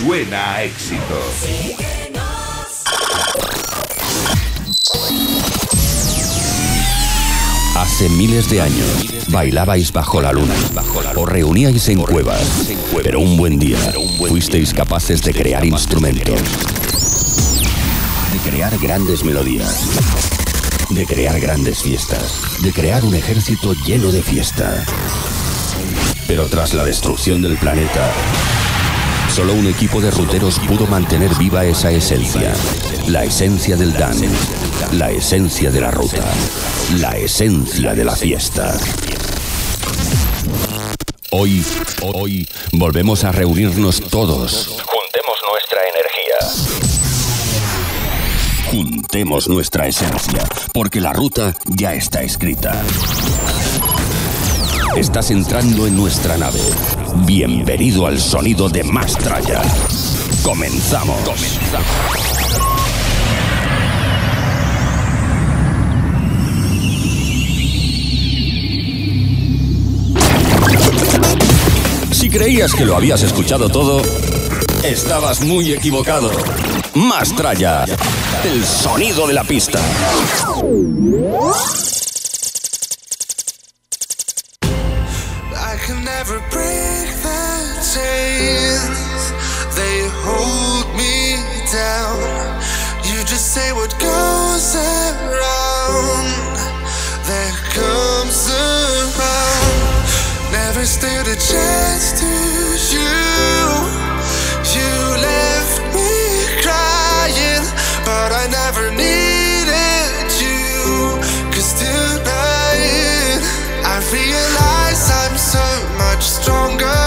suena a éxito. Hace miles de años bailabais bajo la luna o reuníais en cuevas, pero un buen día fuisteis capaces de crear instrumentos, de crear grandes melodías, de crear grandes fiestas, de crear un ejército lleno de fiesta. Pero tras la destrucción del planeta, solo un equipo de ruteros pudo mantener viva esa esencia, la esencia del dance, la esencia de la ruta, la esencia de la fiesta. Hoy, hoy, volvemos a reunirnos todos. Juntemos nuestra energía. Juntemos nuestra esencia, porque la ruta ya está escrita. Estás entrando en nuestra nave. Bienvenido al sonido de Mastraya. Comenzamos. Comenzamos. Si creías que lo habías escuchado todo, estabas muy equivocado. Mastraya, el sonido de la pista. Down. You just say what goes around. That comes around. Never stood a chance to you. You left me crying, but I never needed you. Cause tonight I realize I'm so much stronger.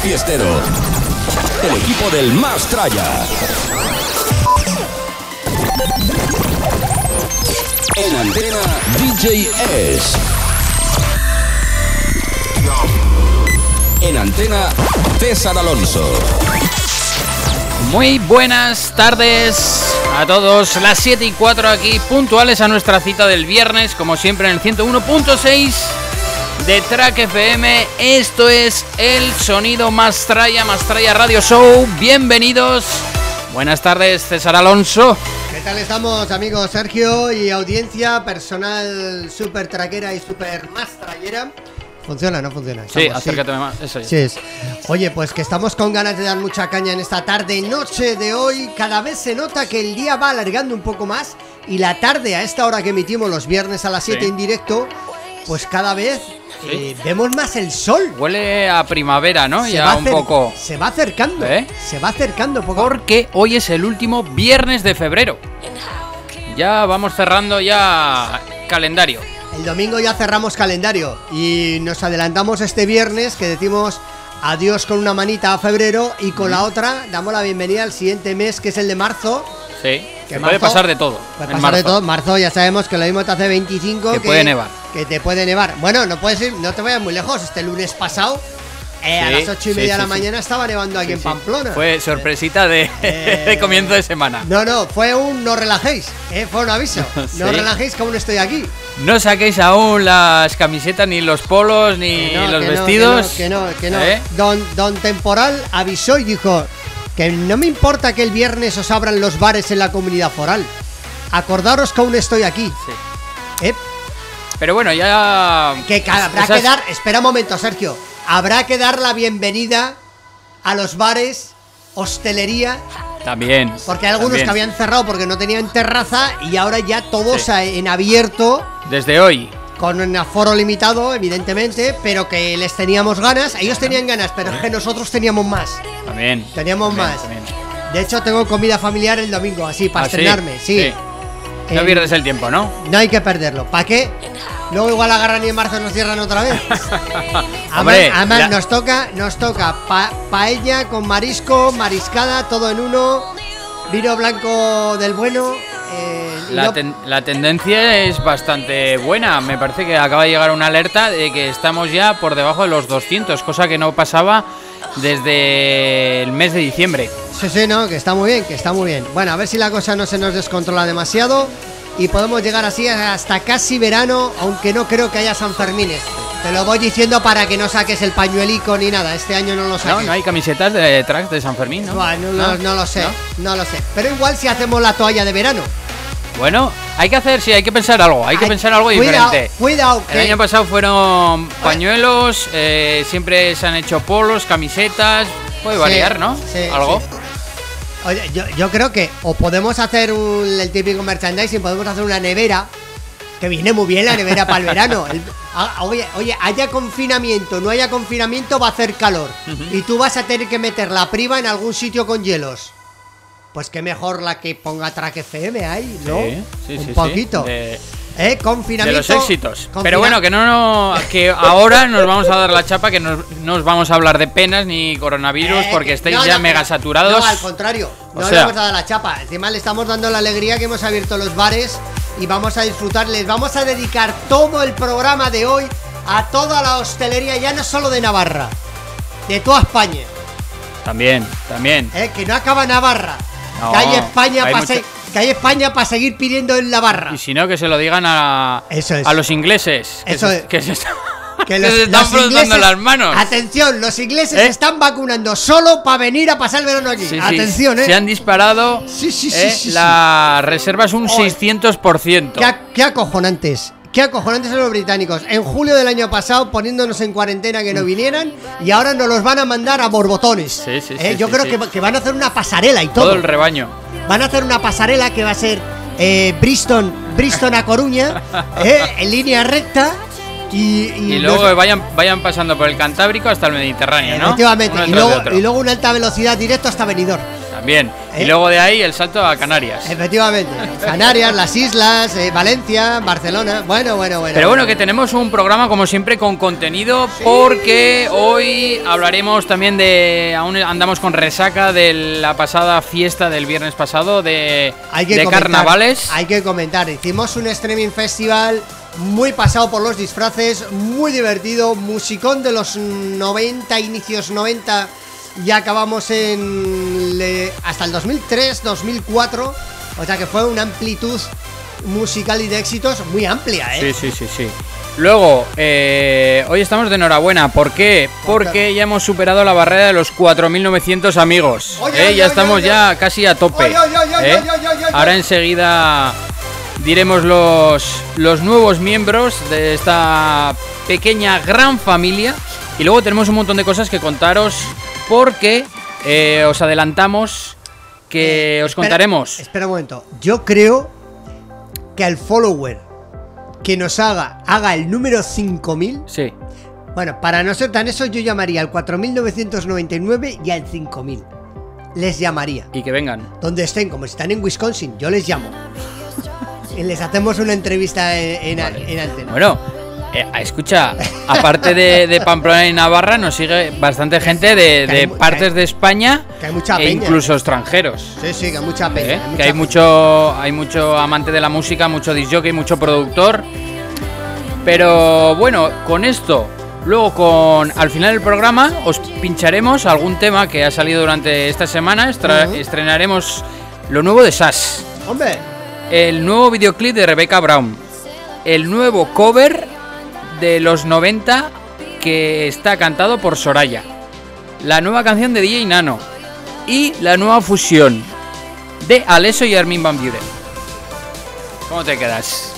Fiestero. El equipo del más traya. En antena, DJ S. En antena, César Alonso. Muy buenas tardes a todos, las 7 y 4 aquí, puntuales a nuestra cita del viernes, como siempre en el 101.6 de Track FM. Esto es el sonido Mastraya, Mastraya Radio Show. Bienvenidos. Buenas tardes, César Alonso. ¿Qué tal estamos, amigos Sergio y audiencia, personal super traquera y super más trayera? ¿Funciona no funciona? Sí, acércate más. Eso. Sí, es. Oye, pues que estamos con ganas de dar mucha caña en esta tarde, noche de hoy. Cada vez se nota que el día va alargando un poco más y la tarde, a esta hora que emitimos los viernes a las 7 Sí. en directo, pues cada vez eh, vemos más el sol. Huele a primavera, ¿no? Se ya un poco. Se va acercando. ¿Eh? Se va acercando poco. Porque hoy es el último viernes de febrero. Ya vamos cerrando ya calendario. El domingo ya cerramos calendario y nos adelantamos este viernes que decimos adiós con una manita a febrero y con la otra damos la bienvenida al siguiente mes que es el de marzo. Sí. Que Que puede marzo- pasar de todo. Puede pasar de marzo. todo. Marzo ya sabemos que lo mismo te hace 25 Que puede nevar. Que te puede nevar. Bueno, no puedes ir, no te vayas muy lejos. Este lunes pasado, eh, a Sí, las 8 y sí, media de la sí, sí. mañana estaba nevando aquí Sí, en sí. Pamplona. Fue sorpresita de, Eh, de comienzo de semana. No, no, fue un no relajéis, eh, fue un aviso. Sí. No relajéis que aún estoy aquí. No saquéis aún las camisetas, ni los polos, ni Que no, los que no, vestidos. Que no, que no, que no. ¿Eh? Don, don Temporal avisó y dijo que no me importa que el viernes os abran los bares en la comunidad foral. Acordaros que aún estoy aquí. Sí. ¿eh? Pero bueno, ya. Que habrá esas- que dar, espera un momento, Sergio. Habrá que dar la bienvenida a los bares, hostelería, También. porque hay algunos también. que habían cerrado porque no tenían terraza y ahora ya todos Sí. en abierto, Desde hoy. Con un aforo limitado, evidentemente, pero que les teníamos ganas. Ellos tenían ganas, pero es que nosotros teníamos más. También. Teníamos también, más. también. De hecho, tengo comida familiar el domingo, así, para ¿Ah, sí? estrenarme, sí. No Eh, pierdes el tiempo, ¿no? No hay que perderlo. ¿Para qué? Luego igual agarran y en marzo nos cierran otra vez. Hombre, además nos toca, nos toca pa- paella con marisco, mariscada, todo en uno, vino blanco del bueno. eh, La, no- ten- la tendencia es bastante buena. Me parece que acaba de llegar una alerta de que estamos ya por debajo de los 200, cosa que no pasaba desde el mes de diciembre. Sí, sí, no, que está muy bien, que está muy bien. Bueno, a ver si la cosa no se nos descontrola demasiado y podemos llegar así hasta casi verano, aunque no creo que haya San Fermines. Te lo voy diciendo para que no saques el pañuelico ni nada. Este año no lo saques. No, no hay camisetas de tracks de San Fermín, ¿no? Buah, no, no- no lo sé, ¿No? no lo sé. Pero igual si hacemos la toalla de verano. Bueno, hay que hacer, sí, hay que pensar algo, hay que Ay, pensar algo cuidado, diferente. Cuidado, El que- año pasado fueron pañuelos, eh, siempre se han hecho polos, camisetas, puede Sí, variar, ¿no? sí, Algo. sí. Oye, yo, yo creo que o podemos hacer un- el típico merchandising, podemos hacer una nevera, que viene muy bien la nevera para el verano. El- oye, oye, haya confinamiento, no haya confinamiento, va a hacer calor. Y tú vas a tener que meter la priva en algún sitio con hielos. Pues qué mejor la que ponga Track FM ahí, ¿no? Sí, sí, un sí, poquito. De- ¿Eh? De Confinamiento. los éxitos. confina- Pero bueno, que no, no- que ahora nos vamos a dar la chapa, que no no os vamos a hablar de penas ni coronavirus, Eh, porque que- estáis no, ya mega saturados. No, al contrario. O No le sea- hemos dado la chapa. Encima le estamos dando la alegría que hemos abierto los bares y vamos a disfrutar. Les vamos a dedicar todo el programa de hoy a toda la hostelería, ya no solo de Navarra, de toda España. También, también. ¿eh? Que no acaba Navarra. No, que hay España para hay España para seguir pidiendo en la barra. Y si no, que se lo digan a, Eso es. a los ingleses. Que Eso se, es. que se, está- Que que los, se están los frotando ingleses- las manos. Atención, los ingleses ¿Eh? se están vacunando solo para venir a pasar el verano aquí. Sí, sí, Atención, eh. Se han disparado Sí, sí, sí, eh, sí, sí. las reservas un Oy. 600%. ¿Qué, qué acojonantes. Qué acojonantes son los británicos. En julio del año pasado poniéndonos en cuarentena que no vinieran y ahora nos los van a mandar a borbotones. Sí, sí, Eh, sí, Yo creo. Que, va- que van a hacer una pasarela y todo. Todo el rebaño. Van a hacer una pasarela que va a ser eh, Bristol, Bristol a Coruña, eh, en línea recta y, y Y luego los- vayan, vayan pasando por el Cantábrico hasta el Mediterráneo, ¿no? Efectivamente, y luego, y luego una alta velocidad directo hasta Benidorm. También. ¿Eh? Y luego de ahí el salto a Canarias. Efectivamente. Canarias, las islas, eh, Valencia, Barcelona. Bueno, bueno, bueno. Pero bueno, que tenemos un programa como siempre con contenido porque hoy hablaremos también de, aún andamos con resaca de la pasada fiesta del viernes pasado de, hay que de comentar, carnavales. Hay que comentar. Hicimos un streaming festival muy pasado por los disfraces, muy divertido, musicón de los 90, inicios 90. Y acabamos en le- hasta el 2003, 2004. O sea que fue una amplitud musical y de éxitos muy amplia, ¿eh? Sí, sí, sí, sí. Luego, eh, hoy estamos de enhorabuena. ¿Por qué? Porque ya hemos superado la barrera de los 4.900 amigos. Oye, ¿eh? oye, ya oye, estamos ya casi a tope. ¿eh? Ahora enseguida diremos los, los nuevos miembros de esta pequeña gran familia. Y luego tenemos un montón de cosas que contaros porque eh, os adelantamos que os Espera- contaremos. Espera un momento. Yo creo que al follower que nos haga, haga el número 5000. Sí. Bueno, para no ser tan eso, yo llamaría al 4999 y al 5000. Les llamaría. Y que vengan. Donde estén, como si están en Wisconsin, yo les llamo. Y les hacemos una entrevista en, en, Vale. en antena. Bueno, eh, escucha, aparte de, de Pamplona y Navarra, nos sigue bastante gente de, hay partes hay- de España que hay mucha e peña. incluso extranjeros. Sí, sí, que hay mucha pena. ¿eh? Que hay mucho, hay mucho amante de la música, mucho disjockey, mucho productor. Pero bueno, con esto, luego con al final del programa os pincharemos algún tema que ha salido durante esta semana. Estra-. Estrenaremos lo nuevo de Sass, Hombre, el nuevo videoclip de Rebecca Brown, el nuevo cover de los 90 que está cantado por Soraya, la nueva canción de DJ Nano y la nueva fusión de Alesso y Armin Van Buren. ¿Cómo te quedas?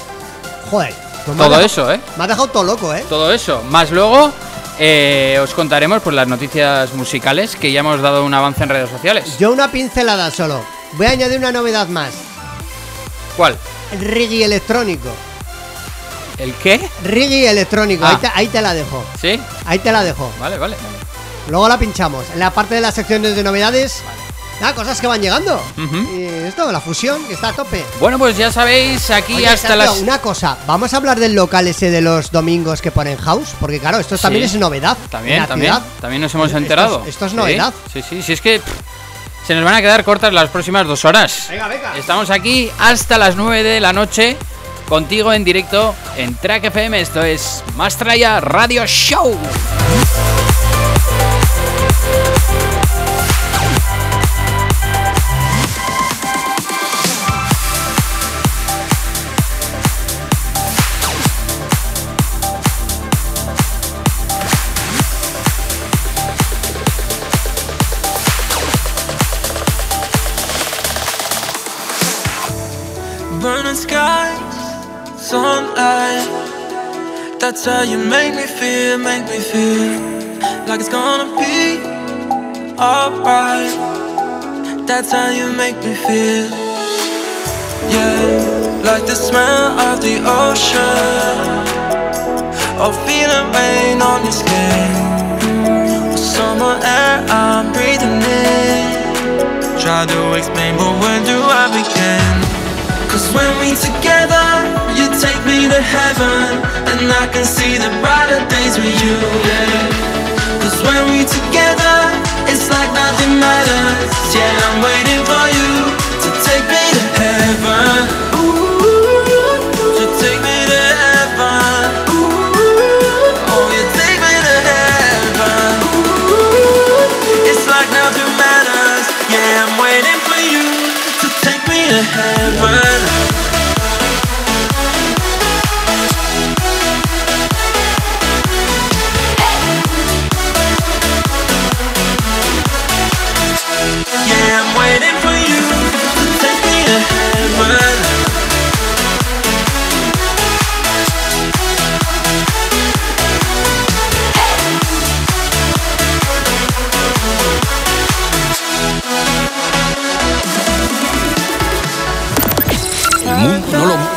joder. pues Todo dejado- eso, ¿eh? Me ha dejado todo loco, ¿eh? Todo eso. Más luego eh, os contaremos pues, las noticias musicales que ya hemos dado un avance en redes sociales. Yo una pincelada solo. Voy a añadir una novedad más. ¿Cuál? El reggae electrónico. ¿El qué? Reggae electrónico. Ah. Ahí, te, ahí te la dejo. ¿Sí? Ahí te la dejo. Vale, vale. Luego la pinchamos. En la parte de las secciones de novedades. Nada, cosas que van llegando. Ujú. Y esto, la fusión, que está a tope. Bueno, pues ya sabéis, aquí Oye, hasta Sergio, las... Una cosa, vamos a hablar del local ese de los domingos que ponen house, porque claro, esto Sí. también es novedad. También, también. ciudad. También nos hemos Esto es- enterado. esto es Sí, novedad. Sí, sí, sí, es que pff, se nos van a quedar cortas las próximas dos horas. Venga, venga. Estamos aquí hasta las 9 de la noche contigo en directo en Track FM. Esto es Mastraya Radio Show. That's how you make me feel, make me feel like it's gonna be alright. That's how you make me feel. Yeah, like the smell of the ocean, oh, or feeling rain on your skin. Or summer air I'm breathing in. Try to explain, but where do I begin? Cause when we together, me to heaven And I can see the brighter days with you, yeah. Cause when we together, it's like nothing matters. Yeah, I'm waiting for you to take me to heaven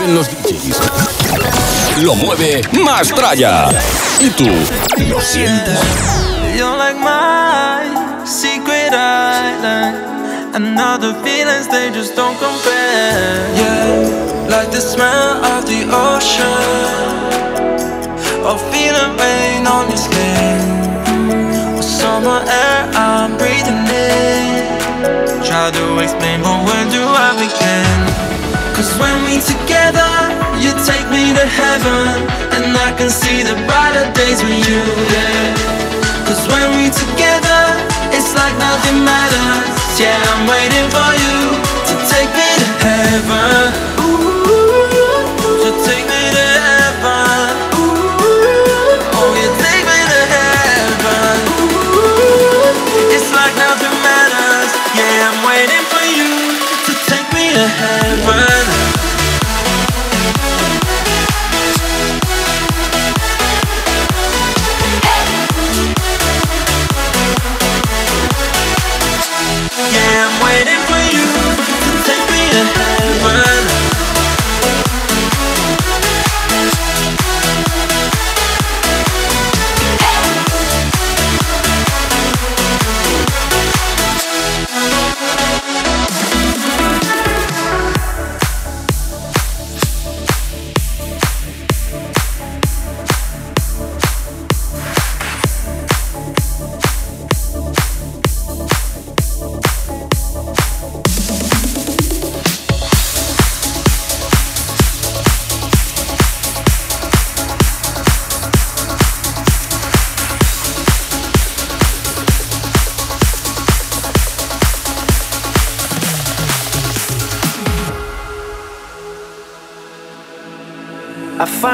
mueven los DJs. Lo mueve Mastraya. ¿Y tú? ¿Lo sientes? You're like my secret island. And other feelings, they just don't compare. Yeah, like the smell of the ocean. Or feeling rain on your skin. Or summer air I'm breathing in. Try to explain, but where do I begin? When we together, you take me to heaven And I can see the brighter days with you, yeah. Cause when we together, it's like nothing matters Yeah, I'm waiting for you to take me to heaven. Yeah, I'm waiting for you to take me to heaven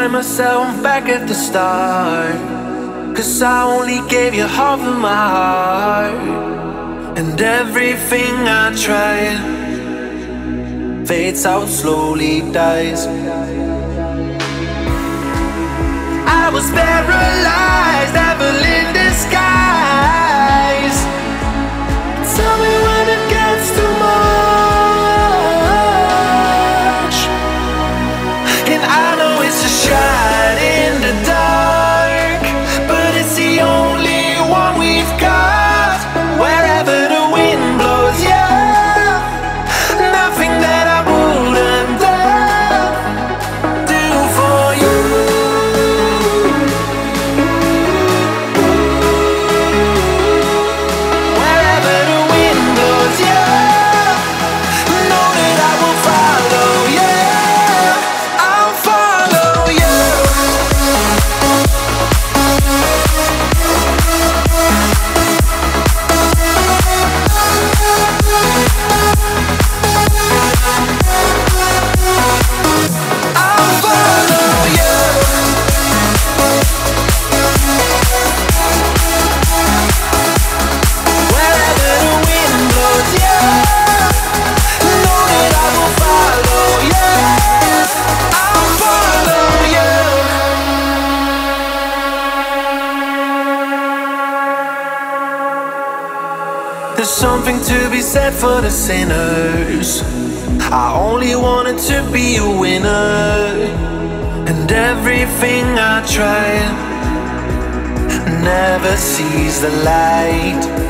find myself back at the start. Cause I only gave you half of my heart. And everything I tried fades out, slowly dies. I was paralyzed, devil in disguise. Tell me when it gets too much. Said for the sinners. I only wanted to be a winner, and everything I tried never sees the light.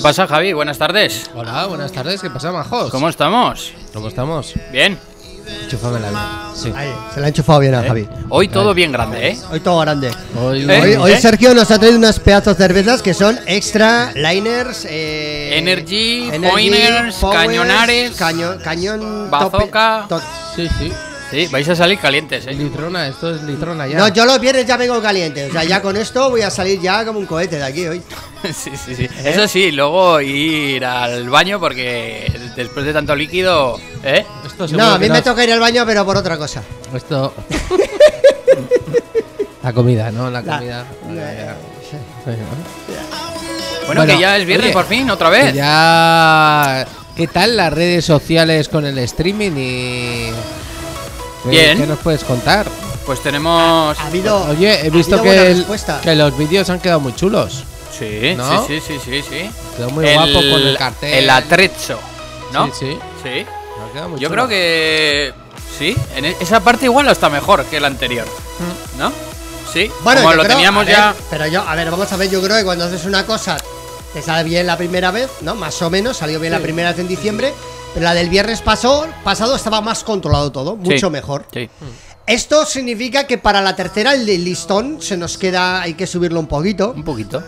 ¿Qué pasa, Javi? Buenas tardes. Hola, buenas tardes. ¿Qué pasa, majos? ¿Cómo estamos? ¿Cómo estamos? Bien. Enchúfame la Sí. Ahí, se la ha enchufado bien a ¿eh? Javi. Hoy todo bien grande, ¿eh? Hoy todo grande. Hoy, Eh, Hoy, hoy ¿eh? Sergio nos ha traído unas pedazos de cervezas que son extra, liners, eh, Energy, pointers, cañonares, caño- cañón, bazooka. tope- to- Sí, sí. Sí, vais a salir calientes, ¿eh? Litrona, esto es litrona ya. No, yo los viernes ya vengo caliente. O sea, ya con esto voy a salir ya como un cohete de aquí hoy. Sí, sí, sí. Eso sí, luego ir al baño porque después de tanto líquido, ¿eh? Esto seguro No, a mí me toca ir al baño, pero por otra cosa. Esto. la comida, ¿no? La comida. Eh, Sí, ¿no? Bueno, que ya es viernes oye, por fin, otra vez. Ya. ¿Qué tal las redes sociales con el streaming y. ¿Qué- Bien. ¿Qué nos puedes contar? Pues tenemos. Ha habido. Oye, he visto que, el- que los vídeos han quedado muy chulos. Sí, ¿No? sí, sí, sí, sí, sí. Quedó muy guapo con el cartel. El atrecho, ¿no? Sí, sí. Sí. Ha quedado muy Yo chulo. creo que sí, en e- esa parte igual está mejor que la anterior. ¿No? Sí, Bueno, como lo creo- teníamos ver, ya. Pero yo, a ver, vamos a ver, yo creo que cuando haces una cosa te sale bien la primera vez, ¿no? Más o menos, salió bien la primera vez en diciembre. Pero la del viernes pasó, pasado estaba más controlado todo, mucho Sí, mejor. Sí. Esto significa que para la tercera el listón se nos queda, hay que subirlo un poquito. Un poquito.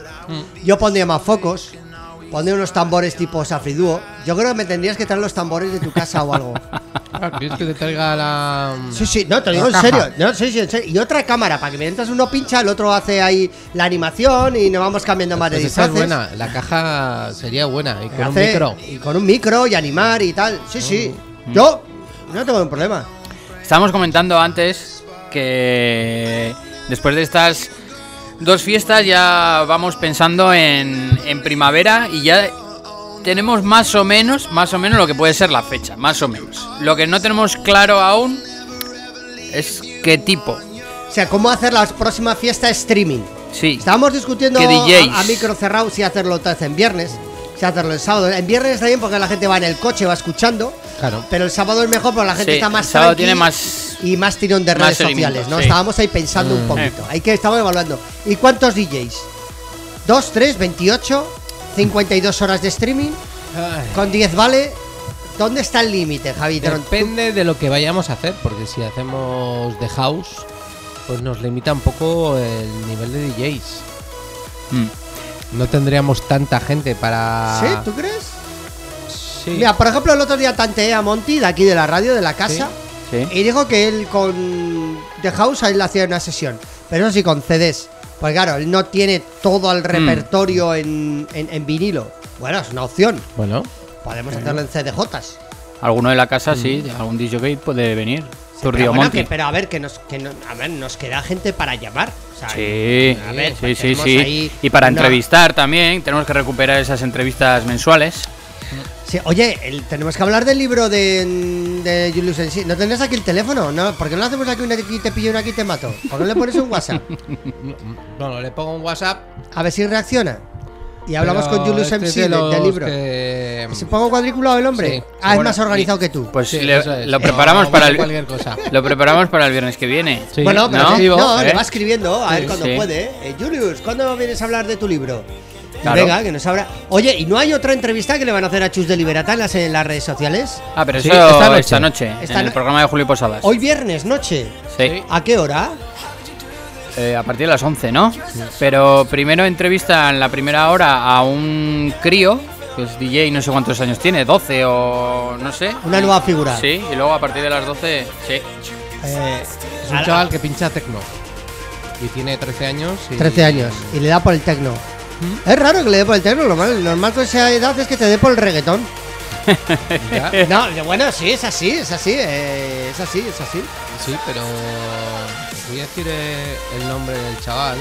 Yo pondría más focos, pondría unos tambores tipo Safriduo. Yo creo que me tendrías que traer los tambores de tu casa o algo. Ah, ¿Quieres que te traiga la. Sí, sí, no, te digo en serio. No, sí, sí, en serio. Y otra cámara, para que mientras uno pincha, el otro hace ahí la animación y nos vamos cambiando más de Pues esa es disfraces. buena, la caja sería buena y con un Hace- micro. Y con un micro y animar y tal. Sí, sí. Mm. Yo no tengo ningún problema. Estábamos comentando antes que después de estas dos fiestas ya vamos pensando en, en primavera y ya tenemos más o menos, más o menos lo que puede ser la fecha, más o menos. Lo que no tenemos claro aún es qué tipo. O sea, cómo hacer la próxima fiesta streaming. Sí. Estábamos discutiendo a, a micro cerrado si hacerlo en viernes, si hacerlo el sábado. En viernes está bien porque la gente va en el coche, va escuchando. Claro. Pero el sábado es mejor porque la gente Sí, está más el sábado tiene más- y más tirón de más redes sociales, ¿no? sí. Estábamos ahí pensando un poquito. Hay que estamos evaluando. ¿Y cuántos DJs? ¿Dos, tres, 28? ¿52 horas de streaming? Ay. ¿Con 10 vale? ¿Dónde está el límite, Javi? Depende de lo que vayamos a hacer, porque si hacemos The House, pues nos limita un poco el nivel de DJs. Mm. No tendríamos tanta gente para. ¿Sí? ¿Tú crees? Sí. Mira, por ejemplo, el otro día tanteé a Monty de aquí de la radio, de la casa, Sí. y dijo que él con The House ahí le hacía una sesión. Pero eso sí, con CDs. Pues claro, él no tiene todo Mm. el repertorio en, en- en vinilo. Bueno, es una opción. Bueno, Podemos hacerlo en CDJs. Alguno de la casa, sí, algún DJ puede venir. Pero, bueno, Monti. que- pero a ver, que nos, que no- a ver, nos queda gente para llamar. O sea, Sí, a ver, sí, pues sí, tenemos sí. ahí Y para una- entrevistar también, tenemos que recuperar esas entrevistas mensuales. Sí, oye, el- tenemos que hablar del libro de, de Julius en sí. ¿No tendrás aquí el teléfono? ¿No? ¿Por qué no hacemos aquí una aquí te pillo y una aquí te mato? ¿Por qué no le pones un WhatsApp? bueno, le pongo un WhatsApp. A ver si reacciona. Y hablamos pero con Julius este MC es de de- del libro. que- ¿Se pongo cuadriculado el hombre? Sí, ah, es más organizado que tú. Pues Sí, le- es. lo preparamos para el cualquier cosa. lo preparamos para el viernes que viene. Sí, bueno, pero ¿no? sí, no, ¿Eh? le va escribiendo a ver cuando sí. puede. Eh, Julius, ¿cuándo vienes a hablar de tu libro? Claro. Venga, que nos abra. Oye, ¿y no hay otra entrevista que le van a hacer a Chus de Liberata en las, en las redes sociales? Ah, pero Sí, eso esta esta noche. noche, Esta en el programa de Julio Posadas. Hoy viernes, noche. Sí. ¿A qué hora? Eh, a partir de las 11, ¿no? Pero primero entrevista en la primera hora a un crío, que es DJ, no sé cuántos años tiene, 12 o no sé. Una nueva figura. Sí, y luego a partir de las 12, sí. Eh, Es un a- chaval que pincha tecno. Y tiene 13 años. y- 13 años y le da por el tecno. Es raro que le dé por el tecno, lo normal, normal con esa edad es que te dé por el reggaetón. Ya, No, bueno, sí, es así, es así, eh, es así, es así. Sí, pero. Voy a decir eh, el nombre del chaval.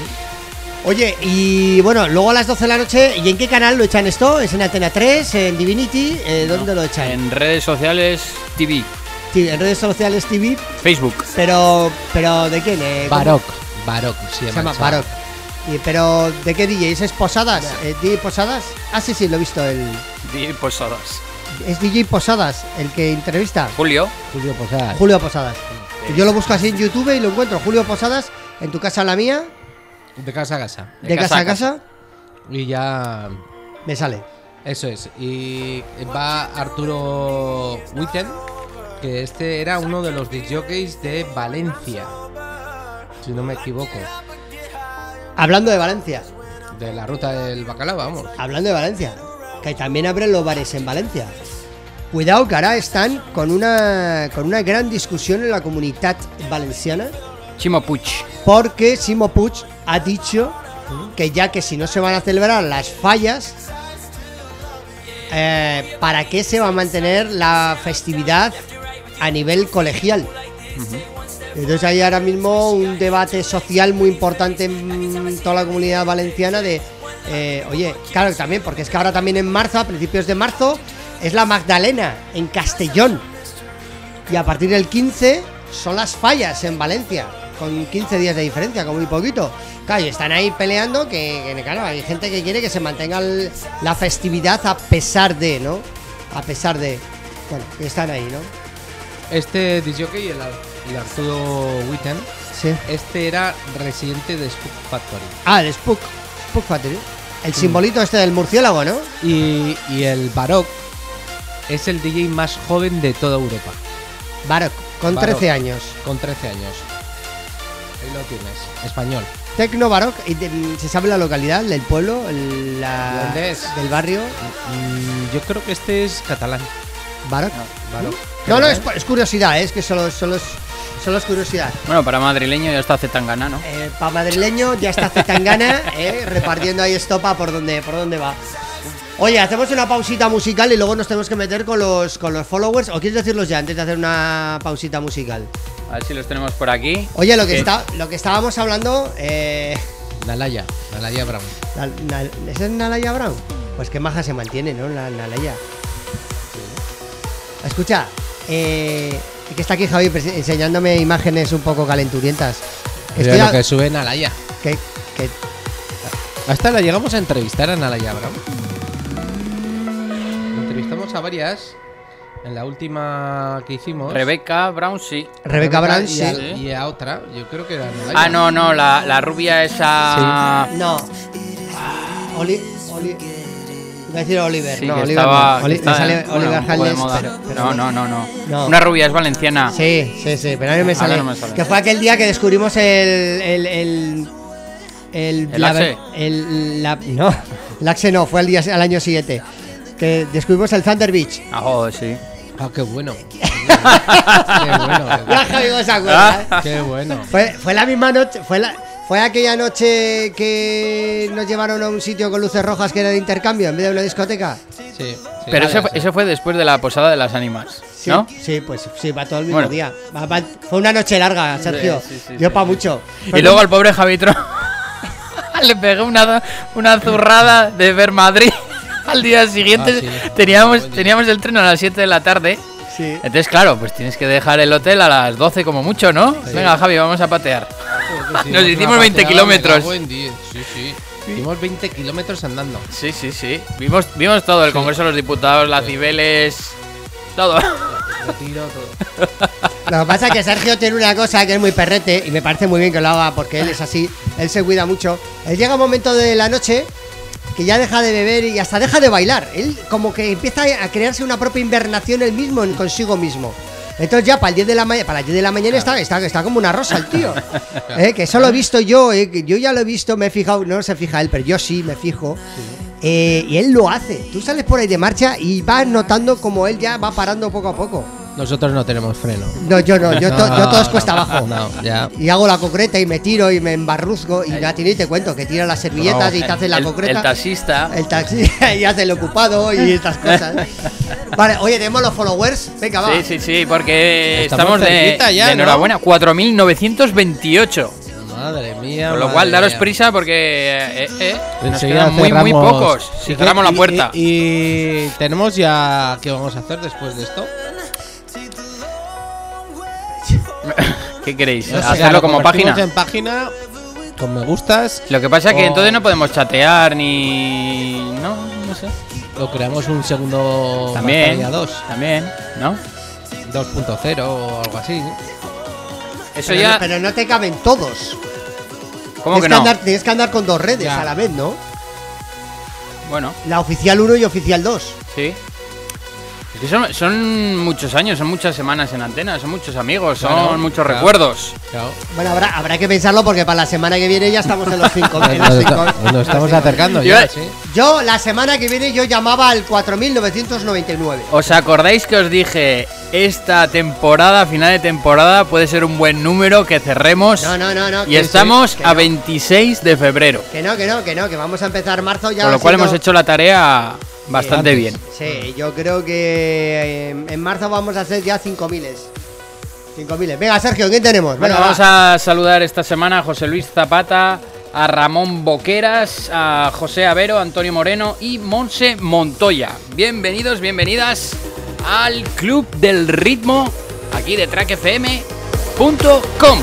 Oye, y bueno, luego a las 12 de la noche, ¿y en qué canal lo echan esto? ¿Es en Antena 3, en Divinity? Eh, ¿Dónde lo echan? En redes sociales, TV, Sí, en redes sociales TV, Facebook. pero, pero ¿de quién? Eh, ¿cómo? Barok. Barok se Se llama. Barok. Y, pero, ¿de qué DJs? ¿Es Posadas? Eh, ¿DJ Posadas? Ah, sí, sí, lo he visto. El, TV Posadas. es DJ Posadas el que entrevista. Julio. Julio Posadas. Julio Posadas. Yo lo busco así en YouTube y lo encuentro. Julio Posadas, en tu casa, la mía, De casa a casa. de, casa, a casa, Y ya. me sale. Eso es. Y va Arturo Witten, que este era uno de los disjockeys de Valencia. Si no me equivoco. Hablando de Valencia, De la ruta del bacalao, vamos. hablando de Valencia, que también abren los bares en Valencia. Cuidado que ahora están con una, con una gran discusión en la comunidad valenciana, Chimo Puig. porque Simo Puig ha dicho que ya que si no se van a celebrar las fallas, eh, ¿para qué se va a mantener la festividad a nivel colegial? Entonces hay ahora mismo un debate social muy importante en toda la comunidad valenciana de, eh, oye, claro, también, porque es que ahora también en marzo, a principios de marzo, es la Magdalena en Castellón. Y a partir del 15 son las fallas en Valencia, con 15 días de diferencia, como muy poquito. Claro, y están ahí peleando que, que, claro, hay gente que quiere que se mantenga el- la festividad a pesar de, ¿no? A pesar de... Bueno, que están ahí, ¿no? Este disjockey, el, el Arturo Witten, Sí. este era residente de Spook Factory. Ah, el Spook. Spook Factory. El simbolito este del murciélago, ¿no? Y, y el Barok es el DJ más joven de toda Europa, Barok, con Barok. 13 años. con 13 años. Ahí lo tienes, español. Tecno Barok. ¿Y de- ¿Se sabe la localidad del pueblo? El- la- ¿Dónde es? Del barrio. Mm, yo creo que este es catalán. Barok. Barok. No, no, es, es curiosidad, ¿eh? es que solo, solo, es, solo es curiosidad. Bueno, para madrileño ya está Zetangana, ¿no? Eh, para madrileño ya está Zetangana eh, repartiendo ahí estopa por donde, por donde va. Oye, hacemos una pausita musical y luego nos tenemos que meter con los, con los followers. ¿O quieres decirlos ya antes de hacer una pausita musical? A ver si los tenemos por aquí. Oye, lo que, ¿Qué? está, lo que estábamos hablando. Eh, Nalaya, Nalaya Brown. Na- Na- ¿Esa es Nalaya Brown? Pues qué maja se mantiene, ¿no? La Nalaya. Escucha, eh, que está aquí Javi enseñándome imágenes un poco calenturientas. Que Pero estoy lo a- que sube Nalaya. que- que- Hasta la llegamos a entrevistar a Nalaya Brown. A varias. En la última que hicimos. Rebeca Brown, sí. Rebeca Brown, y, sí. a, Sí. y a otra, yo creo que era. Ah, no, no, la, la rubia esa. No. Oli, Oli, Iba a decir Oliver. Sí, no, que Oliver estaba. no. Oli- estaba, me sale bueno, Oliver Halles, pero- pero no, no, no, no, No. Una rubia es valenciana. Sí, sí, sí, pero a mí me sale. no me sale. Que fue aquel día que descubrimos el. El. El. El, ¿El la- Axe? el- la- no, el Axe no, fue al, día, al año siguiente. Que descubrimos el Thunder Beach. Ah, joder, sí. Ah, qué bueno. qué bueno. Ya Javi no se acuerda, ¿eh? Qué bueno. Fue, fue la misma noche, fue la, fue aquella noche que nos llevaron a un sitio con luces rojas que era de intercambio en vez de una discoteca. Sí, sí. Pero Vale, eso, sí. eso fue después de la posada de las ánimas, Sí, ¿no? sí, pues sí, va todo el mismo Bueno. día. Va- va- fue una noche larga, Sergio. Sí, sí, sí, Dio sí, para sí. mucho. Y luego al pobre Javitro le pegué una, una zurrada de ver Madrid. Al día siguiente Ah, sí. teníamos, teníamos el tren a las 7 de la tarde. Sí. Entonces, claro, pues tienes que dejar el hotel a las 12 como mucho, ¿no? Venga, Javi, vamos a patear. Que Nos hicimos 20 paseada, kilómetros. Sí, sí. Hicimos 20 kilómetros andando. Sí, sí, sí. Vimos, vimos todo, el Congreso de los Diputados, las Cibeles, todo. Retiro todo. Lo que pasa es que Sergio tiene una cosa que es muy perrete y me parece muy bien que lo haga porque él es así, él se cuida mucho. Él llega un momento de la noche que ya deja de beber y hasta deja de bailar. Él como que empieza a crearse una propia invernación él mismo en consigo mismo. Entonces ya para el 10 de la mañana, para las 10 de la mañana está, está, está como una rosa el tío. Eh, Que eso lo he visto yo, eh, yo ya lo he visto, me he fijado, no se fija él, pero yo sí me fijo. Eh, y él lo hace. Tú sales por ahí de marcha y vas notando como él ya va parando poco a poco. Nosotros no tenemos freno. No, yo no, yo, to- yo todo es No, cuesta no, abajo. No, ya. Y hago la concreta y me tiro y me embarruzco. Y a ti ni te cuento que tira las servilletas y te hace la el, concreta. el taxista. El taxi y hace el ocupado y estas cosas. Vale, oye, tenemos los followers. Venga, va. Sí, sí, sí, porque Estamos estamos, de, ya, de ¿no? enhorabuena. 4.928. Madre mía. Con lo cual, daros mía. prisa porque eh, eh, nos Enseguida quedan muy, pocos. Si ¿Y cerramos la y- puerta. Y, y tenemos ya. ¿Qué vamos a hacer después de esto? ¿Qué queréis? No sé, ¿Hacerlo lo como página? en página con me gustas. Lo que pasa es que o entonces no podemos chatear ni. No, no sé. Lo creamos un segundo. También. Mascarilla 2. También, ¿no? 2.0 o algo así. Eso Pero, ya. no, pero no te caben todos. ¿Cómo que tienes, no? andar, tienes que andar con dos redes Ya. a la vez, ¿no? Bueno, La oficial 1 y oficial 2. sí. Son, son muchos años, son muchas semanas en antena, son muchos amigos, son muchos claro. recuerdos. Claro. Bueno, habrá, habrá que pensarlo porque para la semana que viene ya estamos en los 5. Nos, nos estamos acercando Yo- ya, sí. Yo la semana que viene yo llamaba al 4999. ¿Os acordáis que os dije esta temporada, final de temporada, puede ser un buen número que cerremos? No, no, no, no. y estamos a no. 26 de febrero. Que no, que no, que no, que vamos a empezar marzo ya. Con lo cual siendo- hemos hecho la tarea bastante bien. Sí, yo creo que eh, en marzo vamos a hacer ya 5.000. 5.000. Venga, Sergio, ¿quién tenemos? Bueno, Venga, vamos va. a saludar esta semana a José Luis Zapata, a Ramón Boqueras, a José Avero, Antonio Moreno y Monse Montoya. Bienvenidos, bienvenidas al Club del Ritmo, aquí de trackfm.com.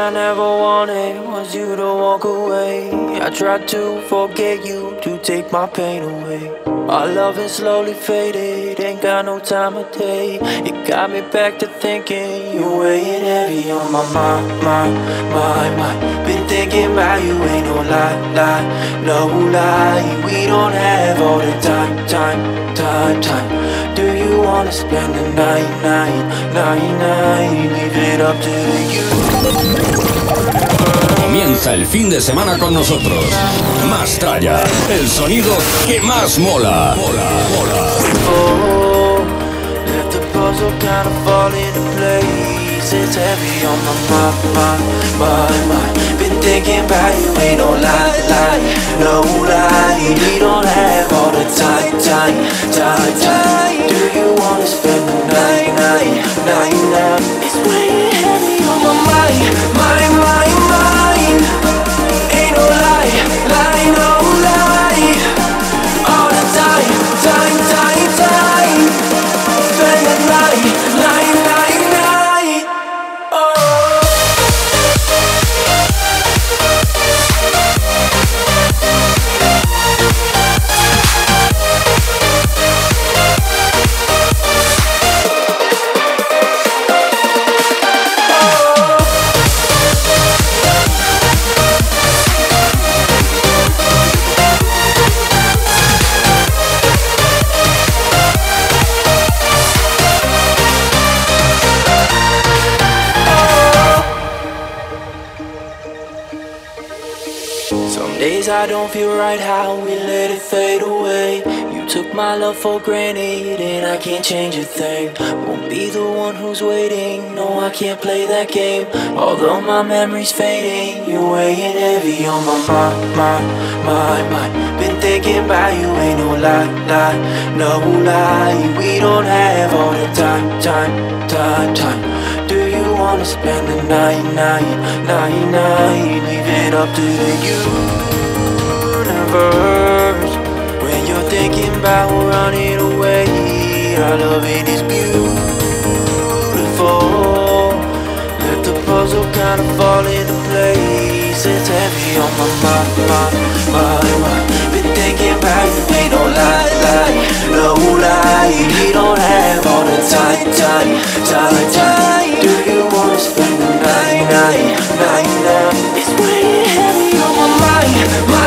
I never wanted was you to walk away. I tried to forget you, to take my pain away. Our love is slowly faded, ain't got no time of day. It got me back to thinking you weighing heavy on my mind, mind, mind, mind. Been thinking about you, ain't no lie, lie, no lie. We don't have all the time, time, time, time. Do you wanna spend the night, night, night, night? Leave it up to you. Comienza el fin de semana con nosotros. Más tralla, el sonido que más mola. Mola, mola. Oh, let the puzzle kind of fall into place. It's heavy on my mind, mind, mind, mind. Been thinking about you, ain't no lie, lie, no lie. We don't have all the time, time, time, time. You wanna spend the night, night, night? It's weighing heavy on my mind, mind, mind. I don't feel right how we let it fade away. You took my love for granted and I can't change a thing. Won't be the one who's waiting. No, I can't play that game. Although my memory's fading, you're weighing heavy on my mind, mind, mind, mind. Been thinking about you, ain't no lie, lie, no lie. We don't have all the time, time, time, time. Do you wanna spend the night, night, night, night? Leave it up to the universe. When you're thinking about running away, our love it is beautiful. Let the puzzle kind of fall into place. It's heavy on my mind, mind, mind. Been thinking about you, ain't no lie, lie, no lie. We don't have all the time, time, time, time. Do you wanna spend the night, night, night, night? It's weighing heavy on my mind, mind,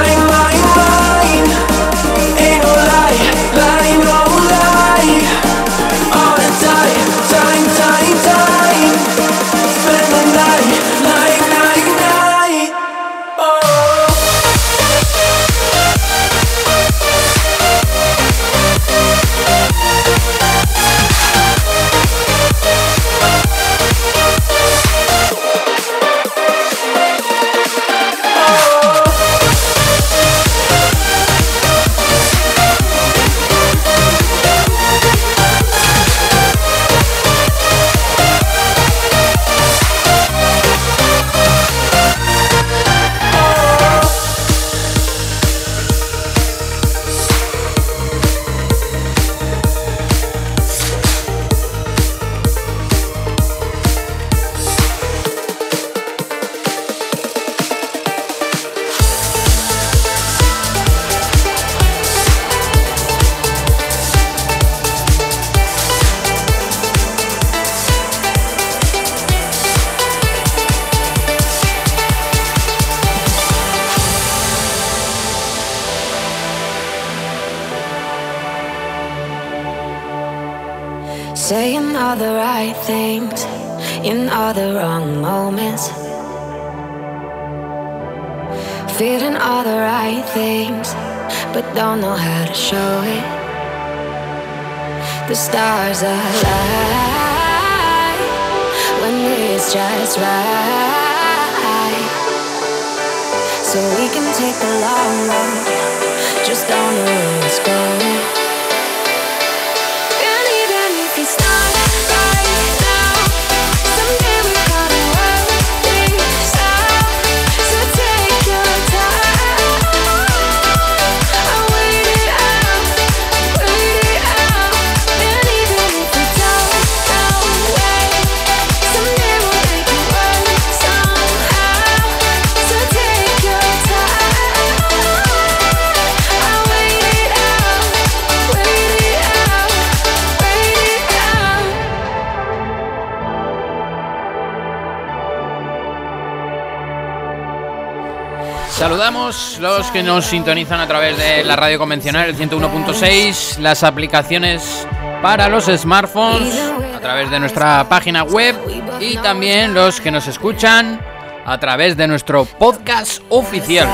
los que nos sintonizan a través de la radio convencional, el 101.6, las aplicaciones para los smartphones a través de nuestra página web y también los que nos escuchan a través de nuestro podcast oficial.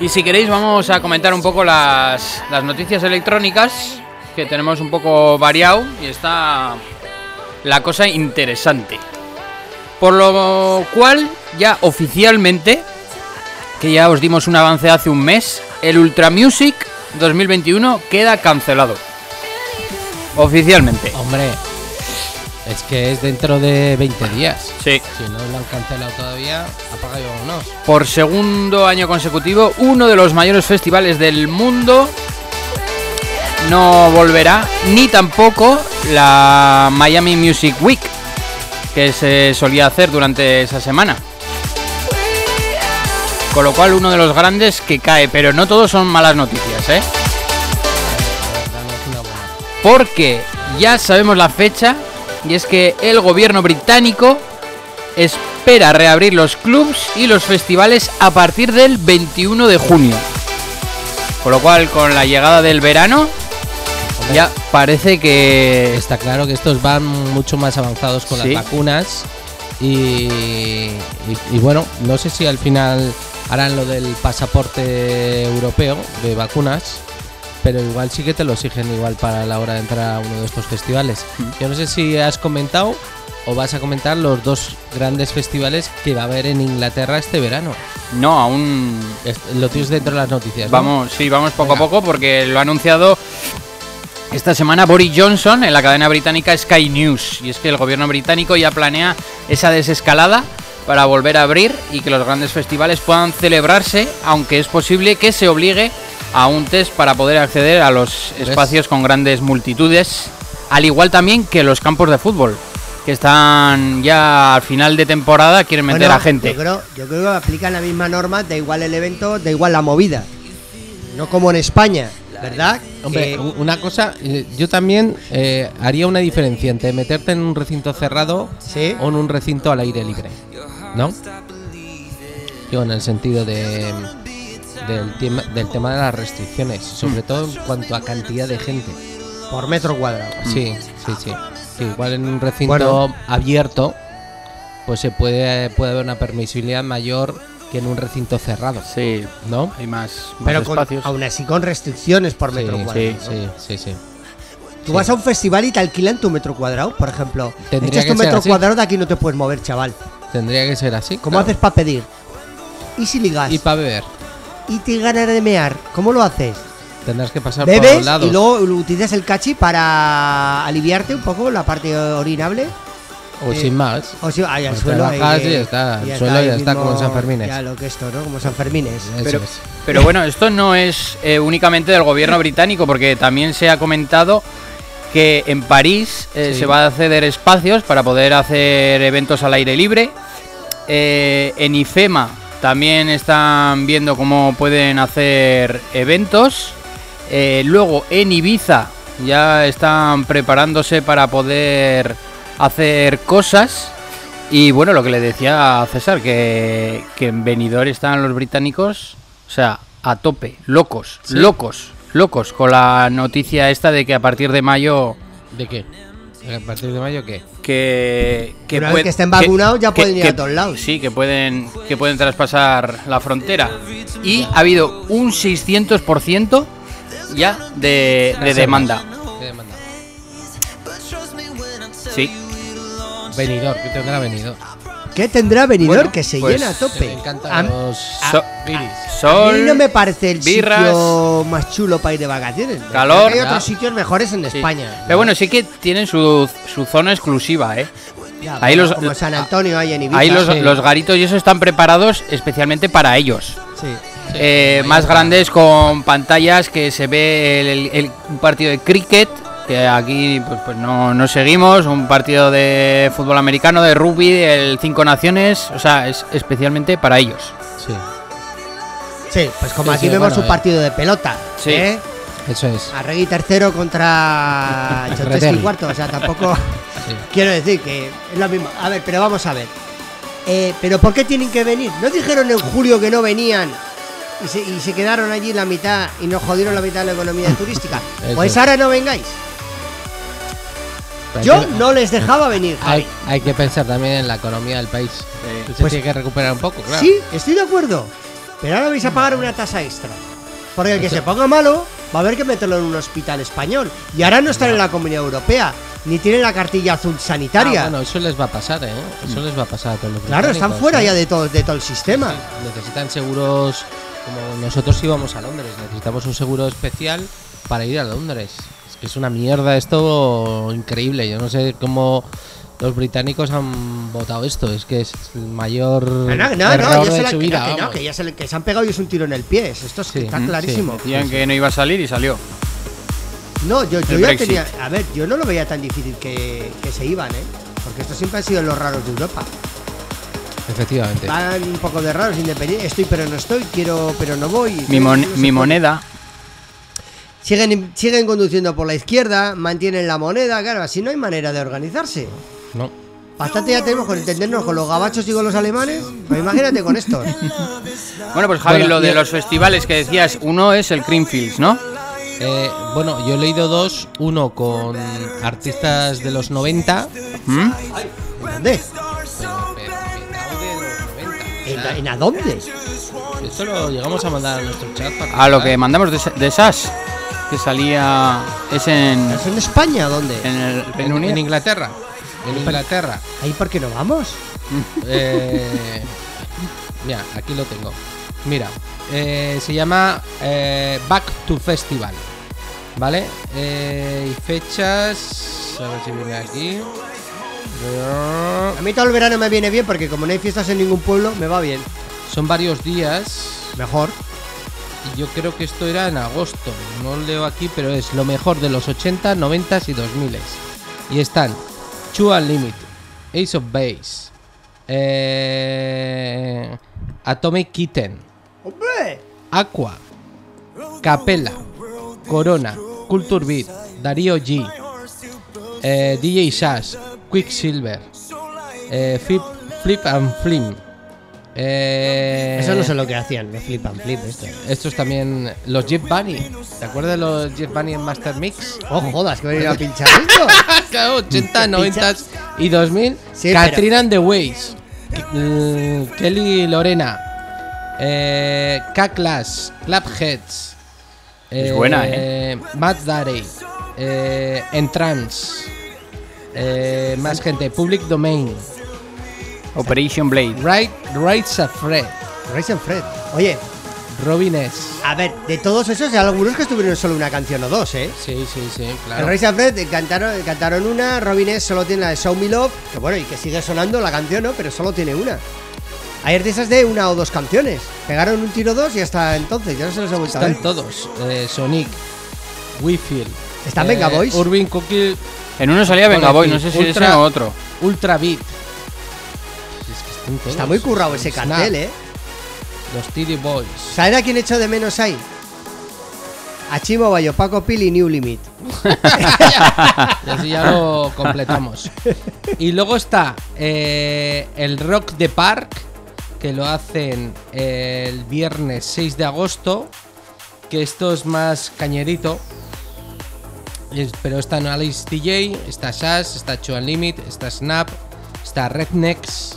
Y si queréis vamos a comentar un poco las, las noticias electrónicas que tenemos un poco variado y está la cosa interesante. Por lo cual ya oficialmente, que ya os dimos un avance hace un mes, el Ultra Music 2021 queda cancelado. Oficialmente. Hombre, es que es dentro de 20 días. Sí. Si no lo han cancelado todavía, apaga y vámonos. Por segundo año consecutivo, uno de los mayores festivales del mundo no volverá, ni tampoco la Miami Music Week, que se solía hacer durante esa semana. Con lo cual, uno de los grandes que cae, pero no todos son malas noticias, ¿eh? Porque ya sabemos la fecha y es que el gobierno británico espera reabrir los clubs y los festivales a partir del 21 de junio. Con lo cual, con la llegada del verano, ya parece que Está claro que estos van mucho más avanzados con Sí. las vacunas. Y, y- y bueno, no sé si al final harán lo del pasaporte europeo de vacunas, pero igual sí que te lo exigen igual para la hora de entrar a uno de estos festivales. Yo no sé si has comentado o vas a comentar los dos grandes festivales que va a haber en Inglaterra este verano. no, aún Lo tienes dentro de las noticias. ¿no? vamos, sí, vamos poco Venga. a poco porque lo ha anunciado esta semana Boris Johnson en la cadena británica Sky News. Y es que el gobierno británico ya planea esa desescalada para volver a abrir y que los grandes festivales puedan celebrarse, aunque es posible que se obligue a un test para poder acceder a los ¿Ves? espacios con grandes multitudes, al igual también que los campos de fútbol, que están ya al final de temporada, quieren meter Bueno, a gente. Yo creo, yo creo que aplican la misma norma, da igual el evento, da igual la movida. No como en España, ¿verdad? Hombre, una cosa, eh, yo también eh, haría una diferencia entre meterte en un recinto cerrado Sí. o en un recinto al aire libre, ¿no? Yo en el sentido de del tema, del tema de las restricciones, sobre todo en cuanto a cantidad de gente. por metro cuadrado. Sí, sí, sí. Igual en un recinto Bueno. abierto, pues se puede puede haber una permisibilidad mayor que en un recinto cerrado, Sí, ¿no? hay más, más Pero con- aún así con restricciones por metro sí, cuadrado. sí, ¿no? sí, sí, sí. Tú Sí. vas a un festival y te alquilan tu metro cuadrado, por ejemplo. Tendría Echas que tu metro así. cuadrado de aquí no te puedes mover, chaval. Tendría que ser así. ¿Cómo claro. haces para pedir? ¿Y si ligas? Y ¿Y, para beber. te ganas de mear? ¿Cómo lo haces? Tendrás que pasar por los lados. y luego utilizas el cachi para aliviarte un poco la parte orinable. O eh, sin más. O si ahí al Pues te suelo. bajas y ya está, el y suelo ya está como en San Fermines. Ya lo que esto, ¿no? Como San. Eso Pero, es. pero bueno, esto no es eh, únicamente del gobierno británico, porque también se ha comentado que en París eh, Sí. se va a ceder espacios para poder hacer eventos al aire libre. Eh, en IFEMA también están viendo cómo pueden hacer eventos. Eh, luego en Ibiza ya están preparándose para poder hacer cosas. Y bueno, lo que le decía a César, que, que en Benidorm están los británicos, o sea, a tope, locos, Sí. locos, locos, con la noticia esta de que a partir de mayo ¿De qué? ¿A partir de mayo qué? que, que, Una vez que estén vacunados, ya pueden ir a todos lados. Sí, que pueden, que pueden traspasar la frontera. Y ha habido un 600% ya de, de demanda. ¿Qué demanda? Sí. Venidor, ¿qué tendrá venido? ¿Qué tendrá venidor Bueno, que se pues, llena a Me tope? encantan A- los So-. A Sol. mí no me parece el birras. sitio más chulo para ir de vacaciones. Calor. Hay Ya. otros sitios mejores en sí. España. Pero bueno, sí que tienen su, su zona exclusiva, ¿eh? Ya, ahí como- los- como San Antonio hay en Ibiza. Ahí los, sí. los garitos y eso están preparados especialmente para ellos. Sí. Eh, más grandes con pantallas que se ve el, el- un partido de cricket que aquí pues, pues no, no seguimos un partido de fútbol americano de rugby el cinco naciones o sea es especialmente para ellos Sí, Sí, pues como Sí, aquí sí, vemos bueno, un eh. partido de pelota. Sí. ¿eh? eso es. Arregui tercero contra Chauteski Retel. cuarto. O sea, tampoco Sí. quiero decir que es lo mismo. A ver, pero vamos a ver. Eh, pero ¿por qué tienen que venir? ¿No dijeron en julio que no venían y se, y se quedaron allí la mitad y nos jodieron la mitad de la economía turística? Pues ahora no vengáis. Pero Yo que- no les dejaba venir. Hay, hay que pensar también en la economía del país. Sí. Se Pues- tiene que recuperar un poco, claro. Sí, estoy de acuerdo. Pero ahora vais a pagar una tasa extra. Porque el que se ponga malo va a haber que meterlo en un hospital español. Y ahora no están en la comunidad europea. Ni tienen la cartilla azul sanitaria. Ah, bueno, eso les va a pasar, ¿eh? Eso les va a pasar a todos los claro, están fuera ¿eh? ya de todo, de todo el sistema. Sí, necesitan seguros como nosotros íbamos a Londres. Necesitamos un seguro especial para ir a Londres. Es una mierda esto increíble. Yo no sé cómo los británicos han votado esto. Es que es el mayor No, no, no, error no, ya de se la- su que vida. que no, vamos. que ya se, le- que se han pegado y es un tiro en el pie. Esto es- Sí, está clarísimo. Decían que no iba a salir y salió. No, yo, yo ya tenía. A ver, yo no lo veía tan difícil que, que se iban, ¿eh? Porque estos siempre han sido los raros de Europa. Efectivamente. Van un poco de raros, independientes. Estoy pero no estoy, quiero pero no voy. Mi, mon- No mi moneda. Siguen, siguen conduciendo por la izquierda, mantienen la moneda, claro, así no hay manera de organizarse. No. Bastante ya tenemos con entendernos con los gabachos y con los alemanes. Pues imagínate con estos. Bueno, pues Javi, Bueno, lo de los festivales que decías, uno es el Creamfields, ¿no? Eh, bueno, yo he leído dos. Uno con artistas de los 90. ¿Mm? ¿Dónde? Pero, pero petao de los 90. O ¿En, a dónde? Esto lo llegamos a mandar a nuestro chat. para A lo que que mandamos de, de SAS, que salía. Es en, ¿Es en España? ¿Dónde? en el en, Reino Unido. en Inglaterra. En Inglaterra. ¿Ahí por qué no vamos? Eh, mira, aquí lo tengo. Mira, eh, se llama eh, Back to Festival. ¿Vale? Eh, y fechas. A ver si viene aquí. A mí todo el verano me viene bien porque como no hay fiestas en ningún pueblo, me va bien. Son varios días. Mejor. Yo creo que esto era en agosto. No lo leo aquí, pero es lo mejor de los 80, 90 y 2000. Y están Two Limit, Ace of Base, eh, Atomic Kitten. Aqua, Capella, Corona, Culture Beat, Darío G, eh, DJ Sash, Quicksilver, eh, Flip, Flip and Flim. Eh, Eso no sé lo que hacían, me flipan, flip esto. estos también, los Jeff Bunny. ¿Te acuerdas de los Jeff Bunny en Master Mix? Oh, jodas, que voy a ir a pinchar esto. Claro, 80, 90 y 2000. Sí, Katrina and the Ways. mm, Kelly Lorena. Eh, K-Class. Clapheads. Es buena, eh. Matt Darey. Eh, Entrance. Eh, más gente. Public Domain. Operation Blade. Right, Rights of Fred. Rise and Fred. Oye, Robin S. a ver, de todos esos, hay algunos que estuvieron solo una canción o dos, ¿eh? Sí, sí, sí, El claro. Rise and Fred eh, cantaron, cantaron una, Robin S solo tiene la de Show Me Love, que bueno, y que sigue sonando la canción, ¿no? Pero solo tiene una. Hay artistas de una o dos canciones. Pegaron un tiro dos y hasta entonces, ya no se los he vuelto a ver. Están todos. Eh, Sonic. Wifield. ¿Están Venga Boys? Urban Cookie. En uno salía Venga Boy, no sé si Ultra- ese o otro. Ultra Beat. Están todos. Está muy currado ese Snap, cartel, ¿eh? Los TD Boys. ¿Sabes a quién echo de menos ahí? A Chimo Bayo, Paco Pil y New Limit. Y así ya lo completamos. Y luego está eh, el Rock the Park, que lo hacen eh, el viernes 6 de agosto. Que esto es más cañerito. Pero está en Alice DJ, está Sash, está Chuan Limit, está Snap, está Rednecks,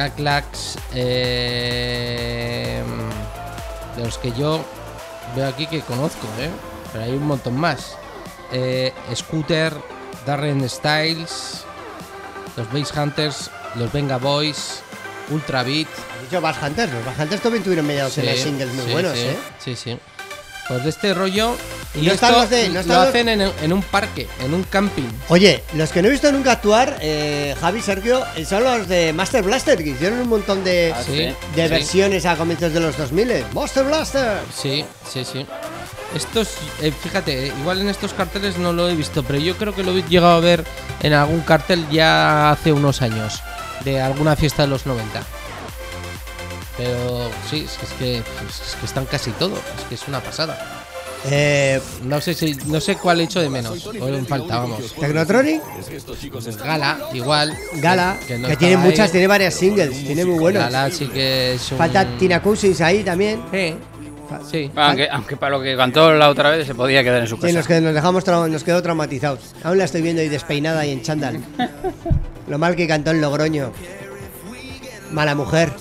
Caclax, eh, de los que yo veo aquí que conozco, ¿eh? pero hay un montón más. Eh, Scooter, Darren Styles, los Base Hunters, los Venga Boys, Ultra Beat. Dicho Bass Hunters, los Bass Hunters también tuvieron media docena de Sí, singles muy sí, buenos, sí, ¿eh? Sí, sí. Pues de este rollo. Y Y, no están esto de- no lo hacen en, en un parque, en un camping. Oye, los que no he visto nunca actuar, eh, Javi, Sergio, eh, son los de Master Blaster, que hicieron un montón de, Sí, de sí. versiones a comienzos de los 2000. ¡Master Blaster! Sí, sí, sí. Estos, eh, fíjate, eh, igual en estos carteles no lo he visto, pero yo creo que lo he llegado a ver en algún cartel ya hace unos años, de alguna fiesta de los 90. Pero sí, es que, es que, es que están casi todos, es que es una pasada. Eh, No sé si no sé cuál he hecho de menos. Me falta, vamos. Technotronic, Gala, igual. Gala, que, no tiene estaba muchas, ahí. tiene varias singles, tiene muy buenos. Gala sí que es un. Falta Tina Cousins ahí también. Sí. Sí. Aunque, aunque para lo que cantó la otra vez se podía quedar en su Sí, casa. nos, qued- nos dejamos nos quedó traumatizados. Aún la estoy viendo ahí despeinada y en chándal. Lo mal que cantó en Logroño. Mala mujer.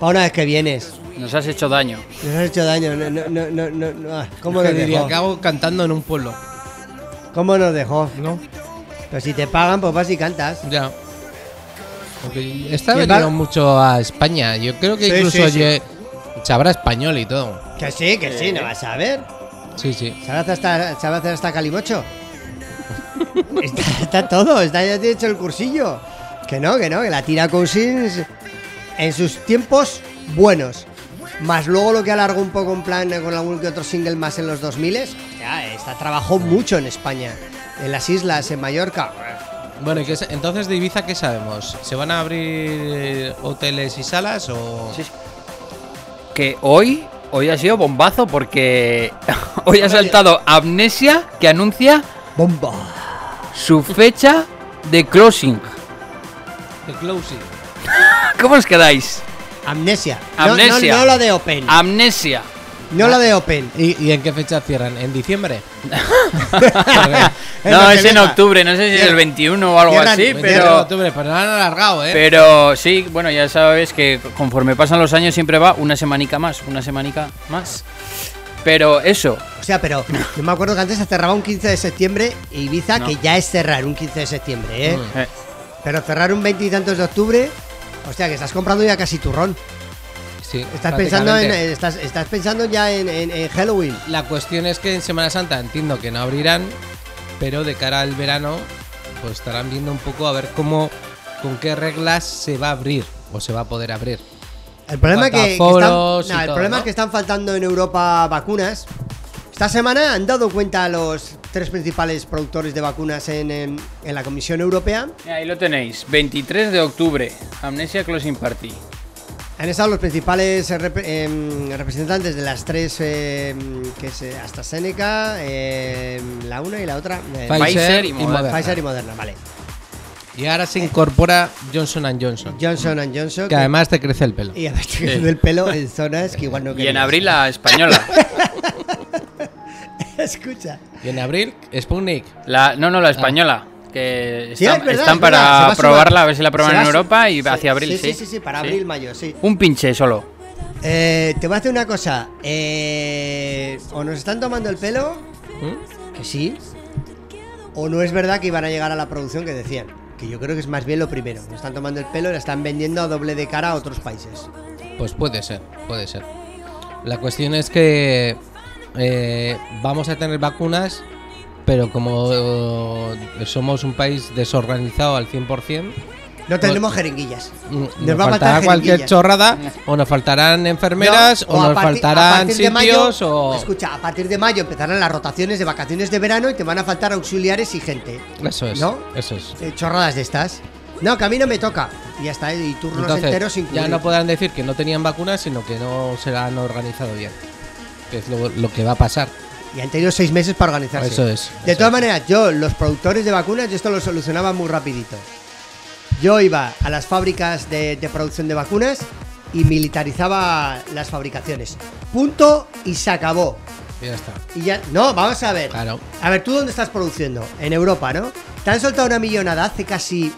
Para una vez que vienes. Nos has hecho daño. Nos has hecho daño. No, no, no, no, no, no. ah, ¿Cómo nos diría dejó? que hago cantando en un pueblo. ¿Cómo nos dejó? ¿No? Pero si te pagan, pues vas y cantas. Ya. Porque está ¿Quién venido mucho a España. Yo creo que Sí, incluso sí, sí. sabrá español y todo. Que sí, que sí, no vas a ver. Sí, sí. ¿Sabe hacer hasta, hacer hasta calimocho? está, está todo, está ya te he hecho el cursillo. Que no, que no, que la tira Cousins en sus tiempos buenos. Más luego lo que alargó un poco en plan eh, con algún que otro single más en los 2000 ya esta trabajó mucho en España. En las islas, en Mallorca. Bueno, ¿y qué entonces de Ibiza, ¿qué sabemos? ¿Se van a abrir hoteles y salas o.? Sí, sí. Que hoy, hoy ha sido bombazo porque hoy ha saltado Amnesia que anuncia ¡Bomba! su fecha de closing. The closing. ¿Cómo os quedáis? Amnesia. No- no- Amnesia. No, lo de Open. Amnesia. no lo de Open. ¿Y, y en qué fecha cierran? ¿En diciembre? No, es en octubre, no sé si es el Cierran- 21 o algo así, pero... octubre, pero lo han alargado, ¿eh? Pero sí, bueno, ya sabes que conforme pasan los años siempre va una semanica más, una semanica más. Pero eso, O sea, pero yo me acuerdo que antes se cerraba un 15 de septiembre y Ibiza, No. que ya es cerrar un 15 de septiembre, ¿eh? Mm. eh, Pero cerrar un 20 y tantos de octubre, hostia, que estás comprando ya casi turrón. Sí, Estás pensando en, prácticamente. estás, estás pensando ya en, en- en Halloween. La cuestión es que en Semana Santa entiendo que no abrirán, pero de cara al verano, pues estarán viendo un poco a ver cómo, con qué reglas se va a abrir o se va a poder abrir. El problema, Cuanto a que, que están, foros y no, el todo, problema ¿no? es que están faltando en Europa vacunas. Esta semana han dado cuenta los tres principales productores de vacunas en, en- en la Comisión Europea. ahí lo tenéis, 23 de octubre, Amnesia Closing Party. Han estado los principales eh, rep- em, representantes de las tres, em, que es eh, AstraZeneca, em, la una y la otra. eh, Pfizer, Pfizer y y Moderna. Pfizer y Moderna, vale. Y ahora se incorpora Johnson Johnson, Johnson and Johnson. que además te crece el pelo. Y además te crece el pelo en zonas que igual no Y en abril la española. Escucha. Y en abril, Sputnik. La, no, no, la española. Que Sí, están, es verdad, están es verdad, se va para a probarla, a ver si la prueban en a Europa y Sí, hacia abril, sí. sí. Sí, sí, sí, para abril, mayo, sí. Un pinche solo. Eh, te voy a hacer una cosa. Eh, o nos están tomando el pelo, ¿Mm? que sí, o no es verdad que iban a llegar a la producción que decían. Que yo creo que es más bien lo primero. Nos están tomando el pelo y la están vendiendo a doble de cara a otros países. Pues puede ser, puede ser. La cuestión es que eh, vamos a tener vacunas, pero como eh, somos un país desorganizado al 100%, No tenemos jeringuillas. mm, Nos nos va a faltar faltará cualquier jeringuillas. chorrada, o nos faltarán enfermeras, No, o, a nos a faltarán mayo- sitios, o... Escucha, a partir de mayo empezarán las rotaciones de vacaciones de verano y te van a faltar auxiliares y gente. Eso es, ¿No? eso es. Eh, chorradas de estas. No, que a mí no me toca. Y ya está, y turnos Entonces, enteros sin ya cubrir. no podrán decir que no tenían vacunas, sino que no se la han organizado bien. Que es lo, lo que va a pasar. Y han tenido seis meses para organizarse. Eso es, De eso todas es. maneras, yo, los productores de vacunas, yo esto lo solucionaba muy rapidito. Yo iba a las fábricas de, de producción de vacunas y militarizaba las fabricaciones. Punto y se acabó. Y ya está. Y ya, no, vamos a ver. Claro. A ver, ¿tú dónde estás produciendo? En Europa, ¿no? Te han soltado una millonada hace casi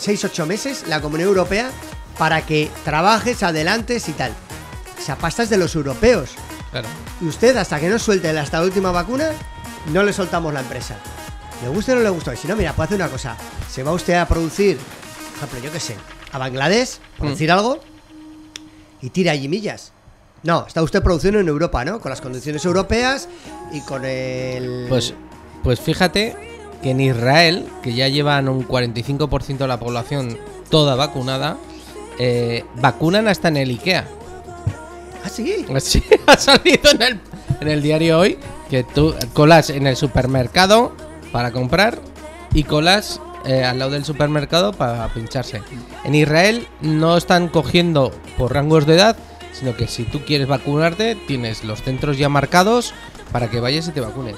6-8 meses, la Comunidad Europea, para que trabajes, adelantes y tal. Esa pasta es de los europeos. Claro. Y usted, hasta que no suelte hasta la última vacuna, no le soltamos la empresa. ¿Le gusta o no le gusta? Si no, mira, puede hacer una cosa. Se va usted a producir, por ejemplo, yo qué sé, a Bangladesh, por Mm. decir algo, y tira allí millas. No, está usted produciendo en Europa, ¿no? Con las condiciones europeas y con el... Pues, pues fíjate que en Israel, que ya llevan un 45% de la población toda vacunada, eh, vacunan hasta en el IKEA. Ah, sí. Ha salido en el, en el diario hoy que tú colas en el supermercado para comprar y colas eh, al lado del supermercado para pincharse. En Israel no están cogiendo por rangos de edad, sino que si tú quieres vacunarte, tienes los centros ya marcados para que vayas y te vacunes.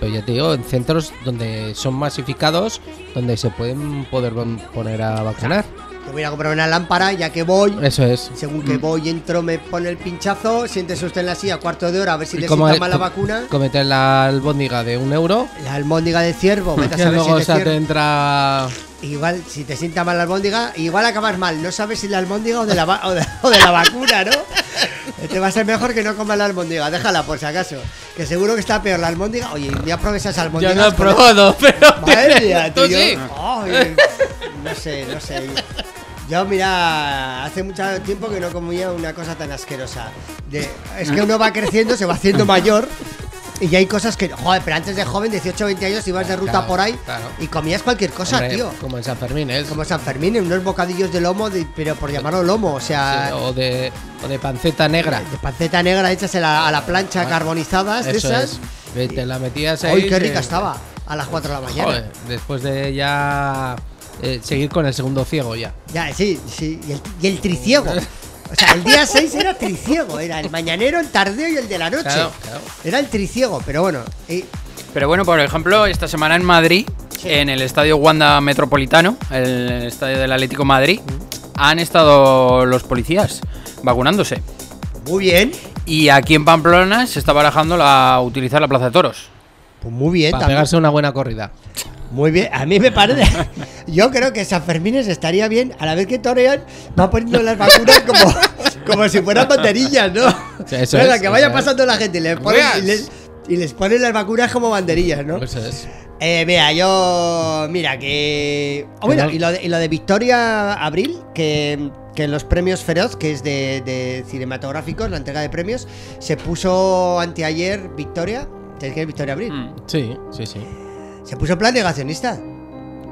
Pero ya te digo, en centros donde son masificados, donde se pueden poder pon- poner a vacunar. Yo voy a comprar una lámpara, ya que voy. Eso es. Según que Mm. voy, entro, me pone el pinchazo, siéntese usted en la silla cuarto de hora a ver si le el- mal la vacuna. Comete la albóndiga de un euro. La almóndiga de ciervo, vete a Que saber si luego se te ciervo. entra. Igual, si te sienta mal la albóndiga, igual acabas mal. No sabes si la albóndiga o de la, va- o de, o de la vacuna, ¿no? Te va a ser mejor que no comas la albóndiga. Déjala por si acaso. Que seguro que está peor la albóndiga. Oye, día pruebes esas Yo albóndigas. no he probado, pero. Madre mía, tío. sí. Ay, no sé, no sé. Yo, mira, hace mucho tiempo que no comía una cosa tan asquerosa. De, es que uno va creciendo, se va haciendo mayor. Y ya hay cosas que. Joder, pero antes de joven, 18 20 años, ibas de ruta Claro, por ahí claro. y comías cualquier cosa, Hombre, tío. Como en San Fermín, ¿eh? Como San Fermín, unos bocadillos de lomo, de- pero por llamarlo lomo, o sea, Sí, o, de, o de panceta negra. de panceta negra hechas a la, a la plancha, Ah, carbonizadas, de esas. es. Te la metías ahí. ¡Ay, qué rica estaba! A las 4 de la mañana. Joder, después de ya eh, seguir con el segundo ciego ya. Ya, sí, sí. Y el, y el triciego. O sea, el día 6 era triciego. Era el mañanero, el tardeo y el de la noche. Claro, claro. Era el triciego, pero bueno. y- Pero bueno, por ejemplo, esta semana en Madrid, en el estadio Wanda Metropolitano, el estadio del Atlético Madrid, han estado los policías vacunándose. muy bien. Y aquí en Pamplona se está barajando la, utilizar la Plaza de Toros. Pues muy bien. Para también. pegarse una buena corrida. Muy bien. A mí me parece. Yo creo que San Fermines estaría bien. A la vez que torean, va poniendo las vacunas como, como si fueran banderillas, ¿no? Sí, eso Venga, es, que vaya eso es. pasando la gente y les ponen, y les, y les ponen las vacunas como banderillas, ¿no? Eso es. Eh, mira, yo. Mira, que. oh, bueno, y lo, de, y lo de Victoria Abril, que, que en los premios Feroz, que es de, de cinematográficos, la entrega de premios, se puso anteayer Victoria. ¿Sabes qué es Victoria Abril? Mm. Sí, sí, sí. Se puso en plan negacionista.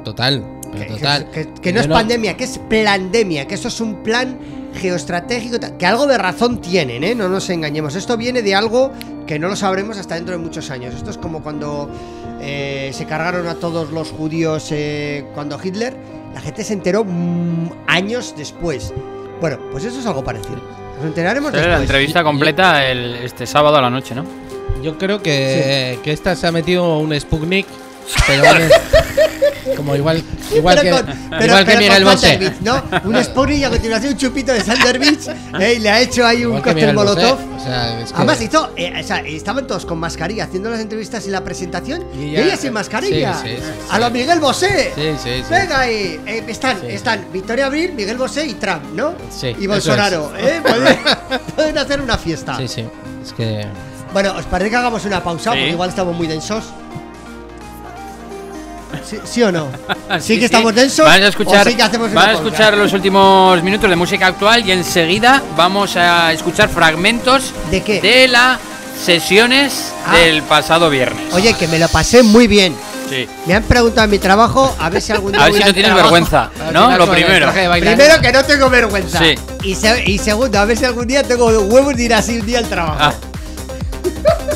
Total. pero Que, total. que- que no Yo es pandemia, que es plandemia, que eso es un plan geoestratégico, ta- que algo de razón tienen, ¿eh? No nos engañemos. Esto viene de algo que no lo sabremos hasta dentro de muchos años. Esto es como cuando eh, se cargaron a todos los judíos eh, cuando Hitler, la gente se enteró mm, años después. Bueno, pues eso es algo parecido. Nos enteraremos Será la después. entrevista completa el, este sábado a la noche, ¿no? Yo creo que, que esta se ha metido un Sputnik. Pero bueno, como igual, igual Pero que, con- pero- igual que pero Miguel con Bosé. Thunderbirds, ¿no? Un Sputnik y a continuación un chupito de Thunderbirds ¿eh? y le ha hecho ahí un que cóctel Miguel Bosé. molotov. O sea, es que- Además hizo, eh, o sea, estaban todos con mascarilla haciendo las entrevistas y la presentación y, Y ella- sin mascarilla. sí, sí, sí, a lo Miguel Bosé. Sí, sí, sí. Venga ahí, eh, están, Sí. están Victoria Abril, Miguel Bosé y Trump, ¿no? Sí, Y Bolsonaro, ¿eh? Pueden, pueden hacer una fiesta. Sí, sí. Es que. Bueno, ¿os parece que hagamos una pausa? Sí. Porque igual estamos muy densos. ¿Sí, sí o no? Ah, ¿Sí, que estamos densos? Van a escuchar, ¿O sí que hacemos una van a escuchar los últimos minutos de música actual y enseguida vamos a escuchar fragmentos ¿De qué? de las sesiones Ah. del pasado viernes. Oye, que me lo pasé muy bien. Sí. Me han preguntado en mi trabajo a ver si algún día A ver si no tienes trabajo. vergüenza, ¿no? vas Lo primero. Primero que no tengo vergüenza. Sí. Y, se- y segundo, a ver si algún día tengo huevos de ir así un día al trabajo. Ah.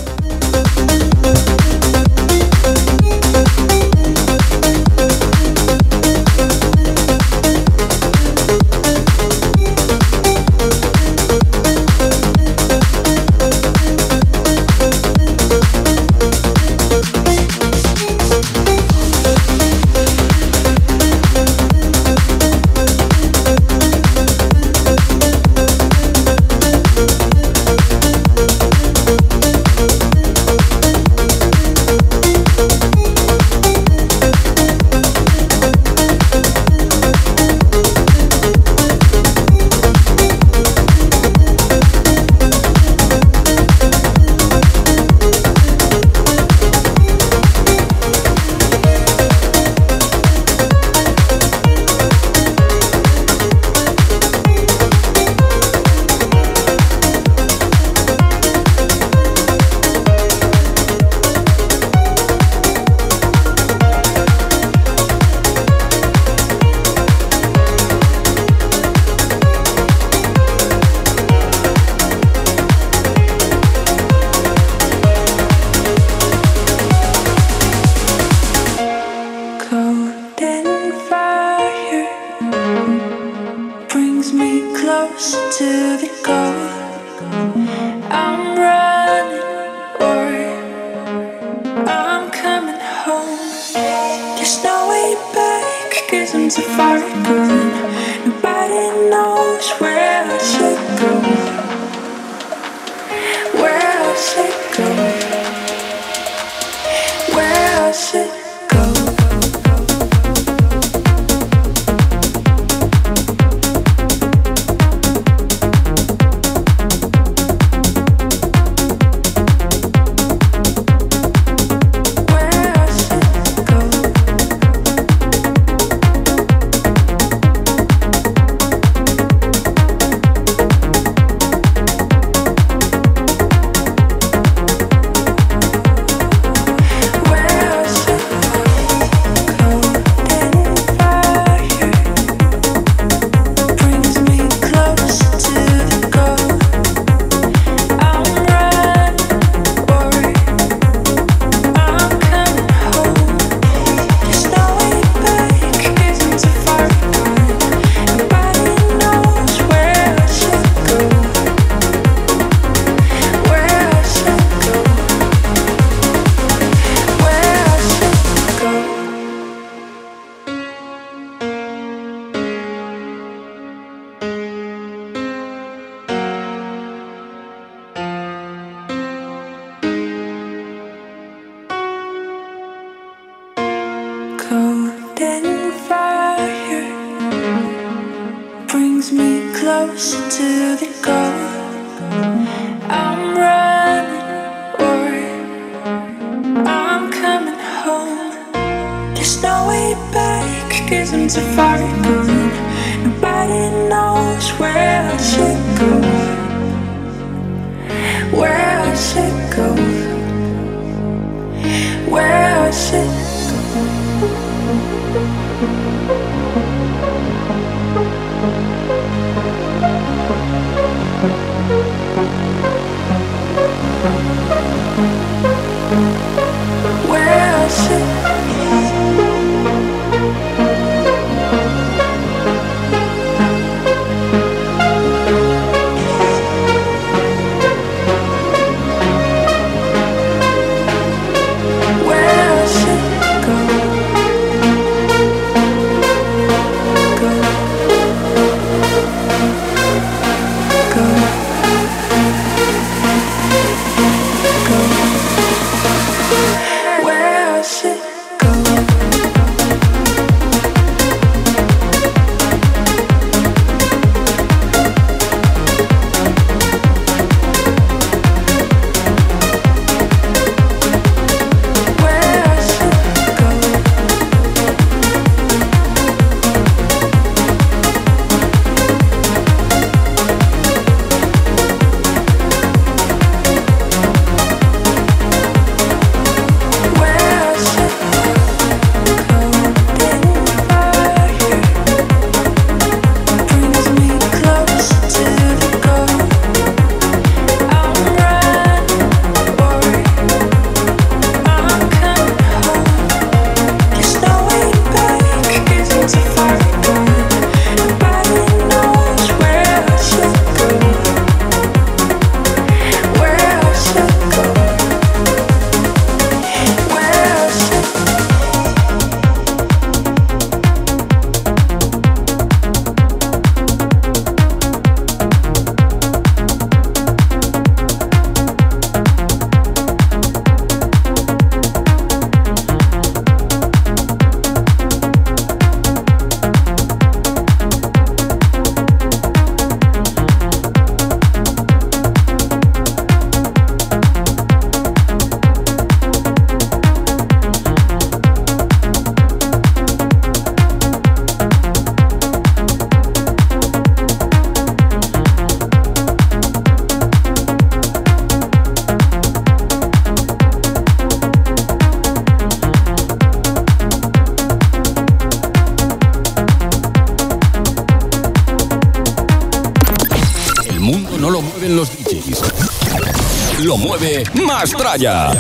Lo mueve Mastraya.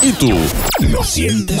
¿Y tú? ¿Lo sientes?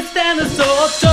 You can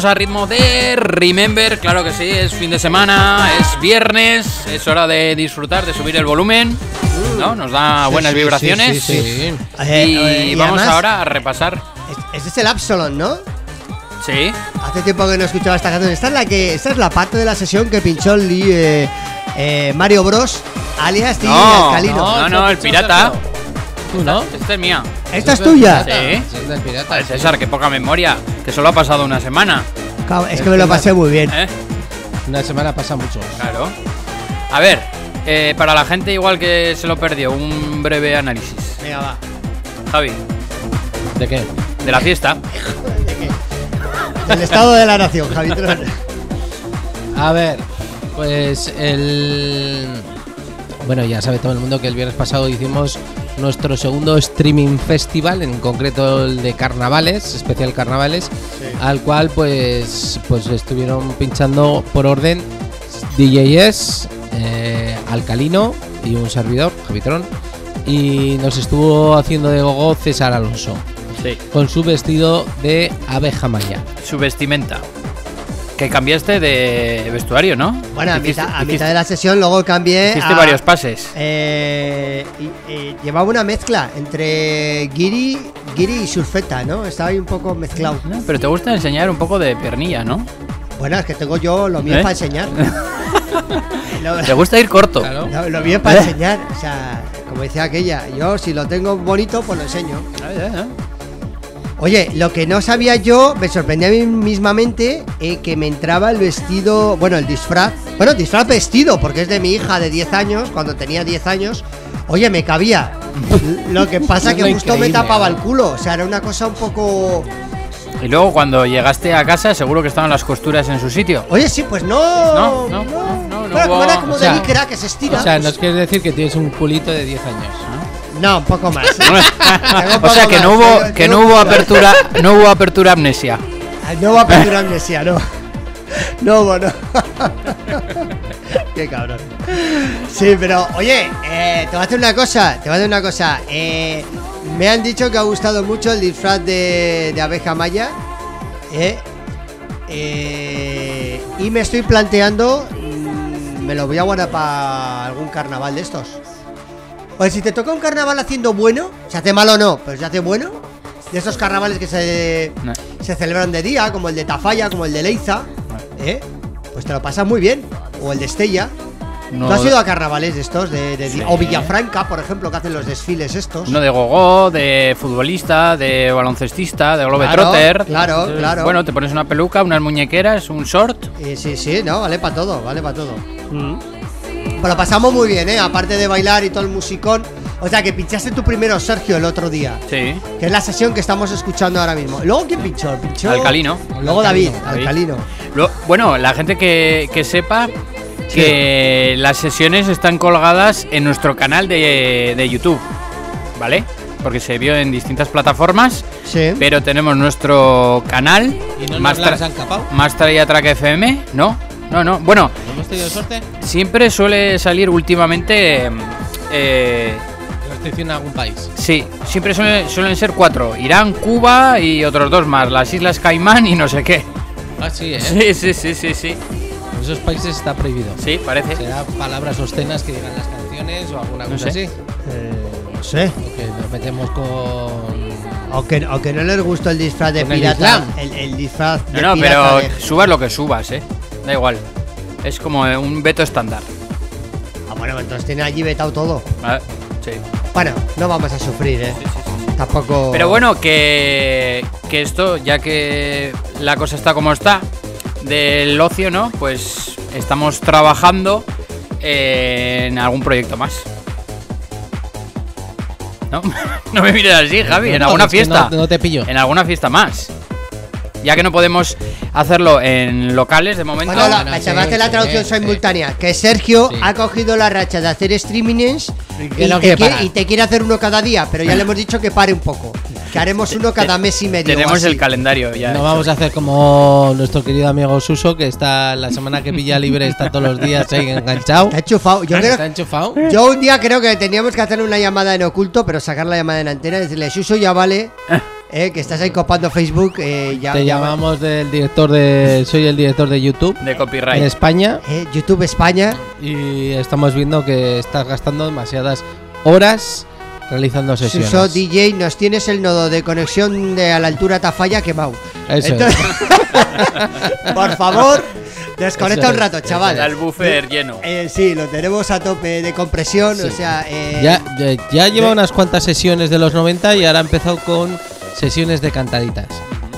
Seguimos a ritmo de Remember, claro que sí, es fin de semana, es viernes, es hora de disfrutar, de subir el volumen, ¿no? Nos da buenas sí, vibraciones. sí, sí, sí. Y y vamos además- ahora a repasar. Es- Este es el Absalon, ¿no? Sí. Hace tiempo que no escuchaba esta canción. Esta es la que, esta es la parte de la sesión que pinchó el Lee, eh, eh, Mario Bros. alias Tigre No, Alcalino. no, no, el pirata. ¿Tú no? Esta es mía. ¿Esta es tuya? Sí. Es del pirata. Joder, César, qué poca memoria. Que solo ha pasado una semana. Es que me lo pasé muy bien. ¿eh? Una semana pasa mucho. Claro. A ver, eh, para la gente igual que se lo perdió, un breve análisis. Venga, va. Javi, ¿De qué? de la fiesta. Del estado de la nación, Javi. A ver, pues el. Bueno, ya sabe todo el mundo que el viernes pasado hicimos nuestro segundo streaming festival, en concreto el de carnavales, especial carnavales, al cual pues, pues estuvieron pinchando por orden DJs, eh, Alcalino, y un servidor, Javitron. Y nos estuvo haciendo de gogo César Alonso, Sí. con su vestido de abeja maya. Su vestimenta. Que cambiaste de vestuario, ¿no? Bueno, a Hiciste- mitad, a hiciste- mitad de la sesión luego cambié. Hiciste a- varios pases. Eh, y- y llevaba una mezcla entre Giri, Giri y Surfeta, ¿no? Estaba ahí un poco mezclado. No, Pero te gusta enseñar un poco de piernilla, ¿no? Bueno, es que tengo yo lo mío ¿Eh? para enseñar. Te gusta ir corto. Claro. lo- lo mío para ¿Eh? enseñar. O sea, como decía aquella, yo si lo tengo bonito, pues lo enseño. Ah, ya, ya. Oye, lo que no sabía yo, me sorprendía a mí mismamente eh, que me entraba el vestido, bueno, el disfraz. Bueno, disfraz vestido, porque es de mi hija de 10 años, cuando tenía 10 años. Oye, me cabía. Lo que pasa Es que justo me tapaba el culo. O sea, era una cosa un poco. Y luego cuando llegaste a casa, seguro que estaban las costuras en su sitio. Oye, sí, pues no. No, no, no, no, no era como o sea, de licra que se estira. O sea, pues- nos quieres decir que tienes un culito de 10 años. No, un poco más. O sea que no hubo que no hubo apertura, no hubo apertura amnesia. Ay, No a apertura amnesia, no. No, bueno. Qué cabrón. Sí, pero oye, eh, te voy a hacer una cosa, te voy a hacer una cosa. Eh, me han dicho que ha gustado mucho el disfraz de, de abeja maya. eh, eh, y me estoy planteando, mm, me lo voy a guardar para algún carnaval de estos. Pues si te toca un carnaval haciendo bueno, se hace malo o no, pero se hace bueno. De esos carnavales que se, No. se celebran de día, como el de Tafalla, como el de Leiza, ¿eh? Pues te lo pasas muy bien. O el de Estella. No, ¿Tú has ido a carnavales de estos? De, de- Sí. O Villafranca, por ejemplo, que hacen los desfiles estos. uno de gogó, de futbolista, de baloncestista, de globetrotter. Claro, claro, claro. Bueno, te pones una peluca, unas muñequeras, un short. Eh, sí, sí, no, vale para todo, vale para todo. Pero lo pasamos muy bien, ¿eh? Aparte de bailar y todo el musicón. O sea, que pinchaste tú primero, Sergio, el otro día. Sí. Que es la sesión que estamos escuchando ahora mismo. ¿Luego quién pinchó? ¿Pinchó? Alcalino. Luego David, David. Alcalino. Bueno, la gente que, que sepa que las sesiones están colgadas en nuestro canal de, de YouTube, ¿vale? Porque se vio en distintas plataformas, Sí. pero tenemos nuestro canal, ¿Y no Traía Track FM, ¿no? No, no. Bueno, ¿Hemos tenido suerte? siempre suele salir últimamente... eh, Yo estoy diciendo en algún país. sí, siempre suele- suelen ser cuatro. Irán, Cuba y otros dos más. Las Islas Caimán y no sé qué. Ah, sí, ¿eh? Sí, sí, sí, sí, sí. En esos países está prohibido. Sí, parece. ¿Será palabras obscenas que digan las canciones o alguna No cosa sé. así? Eh, no sé. O que nos metemos con... Aunque, aunque no les gustó el disfraz de el pirata. Islam. El, el disfraz de No, no, pirata pero de- subas lo que subas, ¿eh? Da igual. Es como eh, un veto estándar. Ah, bueno, entonces tiene allí vetado todo. ¿vale? Sí. Bueno, no vamos a sufrir, ¿eh? Tampoco. Pero bueno, que, que esto, ya que la cosa está como está, del ocio, ¿no? Pues estamos trabajando en algún proyecto más. ¿No? no me mires así, Javi, en alguna fiesta. No, no te pillo. En alguna fiesta más. Ya que no podemos hacerlo en locales de momento. Bueno, la, bueno, sí, chavaste la traducción sí. simultánea. Que Sergio Sí. ha cogido la racha de hacer streamings y, no te quiere y te quiere hacer uno cada día. Pero ya le hemos dicho que pare un poco. Que haremos uno cada mes y medio. Tenemos el calendario ya. No vamos a hacer como nuestro querido amigo Suso, que está la semana que pilla libre, está todos los días ahí enganchado. Está enchufado. Yo, creo- Está enchufado. yo un día creo que teníamos que hacer una llamada en oculto, pero sacar la llamada en antena y decirle, Suso, ya vale. eh, que estás ahí copando Facebook. eh, ya, Te ya vale". llamamos del director de. Soy el director de YouTube De en copyright. España Eh, YouTube España. y estamos viendo que estás gastando demasiadas horas realizando sesiones. Suso DJ, nos tienes el nodo de conexión de a la altura Tafalla quemado. Eso Entonces- por favor, desconecta un es, rato, chaval. El buffer lleno. Eh, sí, lo tenemos a tope de compresión, o sea, eh, Ya, ya, ya lleva de- unas cuantas sesiones de los 90 y ahora ha empezado con sesiones de cantaditas.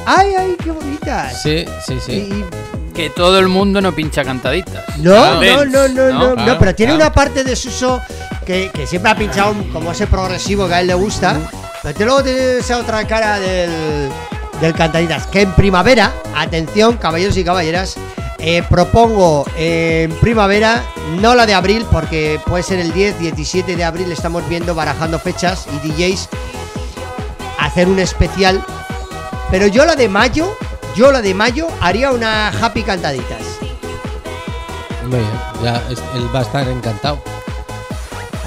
¡Ay, ay, qué bonitas! Sí, sí, sí. y- Que todo el mundo no pincha cantaditas. no, Claro. no, no, no, no, no, Claro, pero tiene claro. una parte de Suso que, que siempre ha pinchado como ese progresivo que a él le gusta, pero luego tiene esa otra cara del, del cantaditas, que en primavera, atención, caballeros y caballeras, eh, propongo eh, en primavera, no la de abril, porque puede ser el 10, 17 de abril, estamos viendo, barajando fechas y DJs, hacer un especial, pero yo la de mayo, yo la de mayo haría una happy cantaditas. Muy bien, ya es- él va a estar encantado.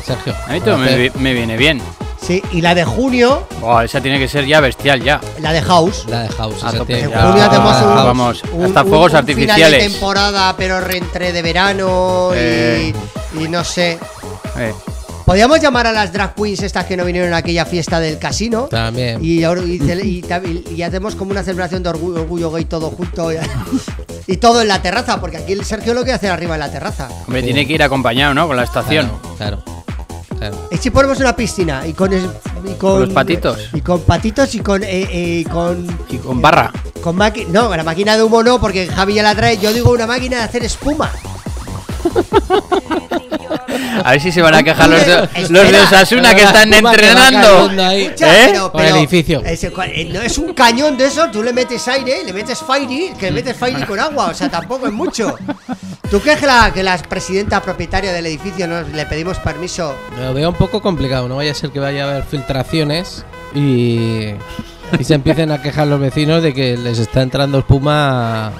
Sergio. A mí todo me, vi- me viene bien. Sí, y la de junio, Buah, esa tiene que ser ya bestial ya. la de House. La de House. A esa tope. tiene- En Ya, junio hacemos ah, un, vamos, un- hasta un- fuegos un Final de artificiales. temporada, pero entre de verano y, Eh. y no sé. Eh, Podríamos llamar a las drag queens estas que no vinieron a aquella fiesta del casino. También. Y, ahora- y y hacemos como una celebración de orgullo, orgullo gay todo junto. Y, y todo en la terraza, porque aquí el Sergio lo quiere hacer arriba en la terraza. hombre, tiene que ir acompañado, ¿no? Con la estación. Claro, claro. claro. Y si ponemos una piscina y con, es- y con, Con los patitos. Y con patitos y con. eh, eh, y con Y con barra. Con maqui- no, la máquina de humo no, porque Javi ya la trae. Yo digo una máquina de hacer espuma. A ver si se van a quejar los de, Espera. los de Osasuna que están espuma que va entrenando. cayendo ahí. Escucha, ¿Eh? pero- Por el pero- edificio. ese cua- eh, no es un cañón de eso, tú le metes aire, le metes fairy, que le metes fairy con agua, o sea, tampoco es mucho. ¿Tú crees que la, que la presidenta propietaria del edificio nos le pedimos permiso? Lo veo un poco complicado. No vaya a ser que vaya a haber filtraciones y, y se empiecen a quejar los vecinos de que les está entrando espuma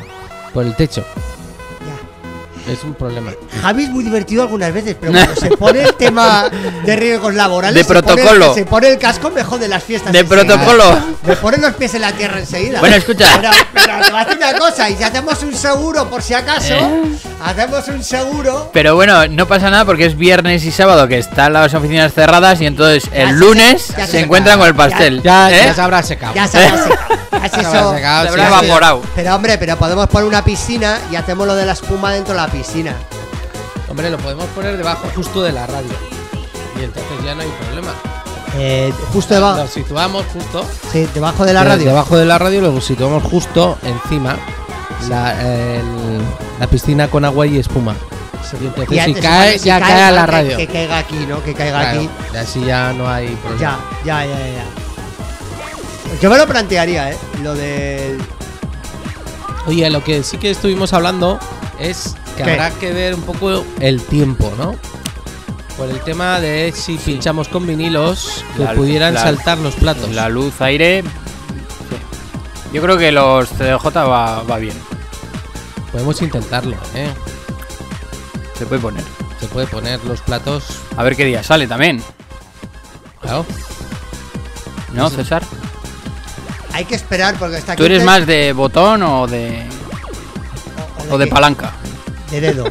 por el techo. Es un problema. Javi es muy divertido algunas veces, pero cuando se pone el tema de riesgos laborales, De se pone- protocolo. se pone el casco mejor de las fiestas. De enseguida. protocolo. Me pone los pies en la tierra enseguida. Bueno, escucha. Pero, pero te voy a decir una cosa, y si hacemos un seguro por si acaso, ¿Eh? hacemos un seguro. Pero bueno, no pasa nada porque es viernes y sábado que están las oficinas cerradas y entonces Ya el se- lunes ya se, se- encuentran con el pastel. Ya, ¿eh? ya se habrá secado. Ya se habrá secado. Ya Se habrá eso- secado, Se habrá evaporado. Pero hombre, pero podemos poner una piscina y hacemos lo de la espuma dentro de la piscina. Hombre, lo podemos poner debajo justo de la radio. Y entonces ya no hay problema. Eh, justo debajo, Lo situamos justo. sí, debajo de la de- radio. Debajo de la radio lo situamos justo encima. La, el- la piscina con agua y espuma. Y entonces si cae, si ya cae a la radio. Que, caiga aquí, ¿no? Que caiga Claro, aquí. y así ya no hay Ya, problema. ya, ya, ya. ya. Yo me lo plantearía, ¿eh? Lo del. Oye, lo que sí que estuvimos hablando es que ¿Qué? habrá que ver un poco el tiempo, ¿no? Por el tema de si pinchamos con vinilos que La- pudieran la- saltar los platos. La luz, aire. sí. Yo creo que los CDJ va, va bien. Podemos intentarlo, ¿eh? Se puede poner. Se puede poner los platos. A ver qué día sale también. Claro. ¿No, César? Hay que esperar porque está aquí. ¿Tú eres más de botón o de, o de palanca? De dedo.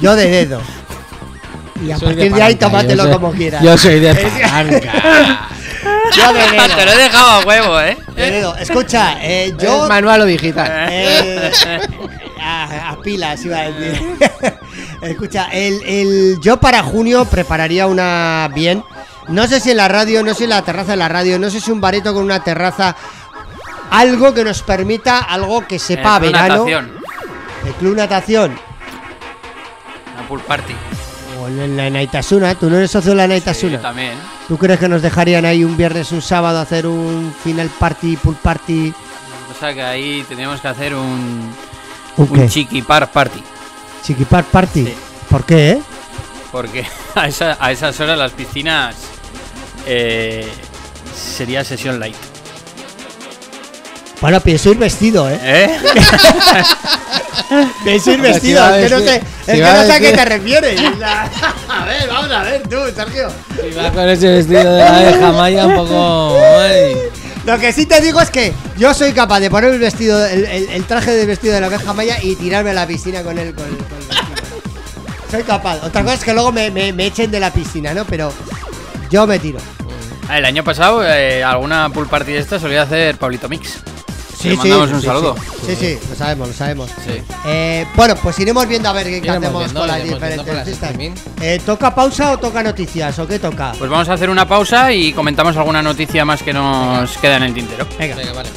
Yo de dedo. Y a Soy de partir de ahí palanca, tómatelo soy- como quieras. Yo soy de Es- palanca. Yo de dedo. Te lo he dejado a huevo, ¿eh? De dedo. Escucha, eh, ¿Es yo. manual o digital? Eh, a, a pilas iba a decir. Escucha, el, el- yo para junio prepararía una bien. No sé si en la radio, no sé si en la terraza de la radio, no sé si un bareto con una terraza. Algo que nos permita, algo que sepa a Eh, verano. natación. El club natación. Una pool party. O en la Naitasuna. ¿Tú no eres socio de la Naitasuna? Sí, también. ¿Tú crees que nos dejarían ahí un viernes, un sábado hacer un final party, pool party? O sea que ahí tendríamos que hacer un, ¿Un un qué? chiqui par party. Party. Sí. ¿Por qué, eh? Porque a, esa- a esas horas las piscinas eh, sería sesión light. Bueno, pienso ir vestido, ¿eh? ¿Eh? Pienso ir si vestido, es que no sé, es si que no sé a qué te refieres. a ver, vamos a ver tú, Sergio. Y va con ese vestido de la de Jamaya un poco. ay. Lo que sí te digo es que yo soy capaz de poner el vestido, el, el- el traje de vestido de la oveja maya y tirarme a la piscina con el, con el, con el. Soy capaz. Otra cosa es que luego me, me- me echen de la piscina, ¿no? Pero yo me tiro. Ah, El año pasado, eh, alguna pool party de esta solía hacer Pablito Mix. Le mandamos un sí, saludo. Sí, sí, lo sabemos, lo sabemos. Sí. Eh, bueno, pues iremos viendo a ver qué Iremos hacemos viendo, con las diferentes streaming. Eh, ¿Toca pausa o toca noticias? ¿O qué toca? Pues vamos a hacer una pausa y comentamos alguna noticia más que nos queda en el tintero. Venga. Venga, vale.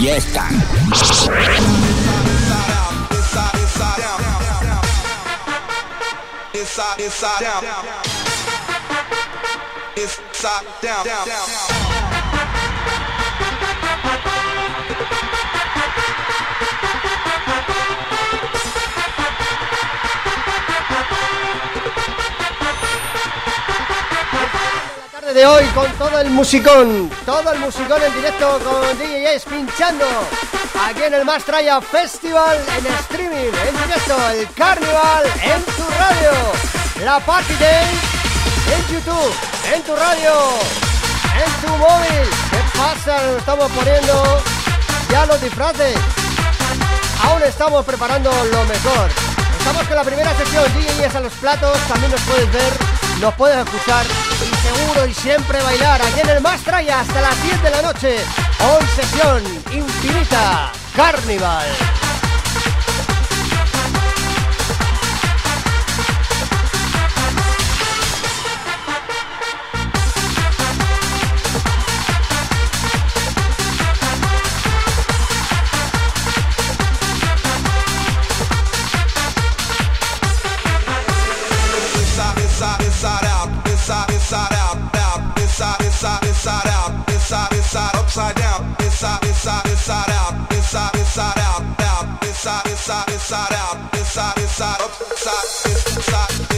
Pare de hoy con todo el musicón, todo el musicón en directo con DJs pinchando aquí en el Más Traya Festival en streaming, en directo, el Carnival en tu radio, la Party Day en YouTube, en tu radio, en tu móvil. ¿Qué pasa? Nos estamos poniendo ya los disfraces. Aún estamos preparando lo mejor. Estamos con la primera sesión DJs a los platos, también nos puedes ver, nos puedes escuchar seguro y siempre bailar aquí en el Más Traya hasta las 10 de la noche. Hoy sesión infinita, Carnival. Inside, inside out. Out. Inside, inside, inside out. Inside, inside, upside. Inside, inside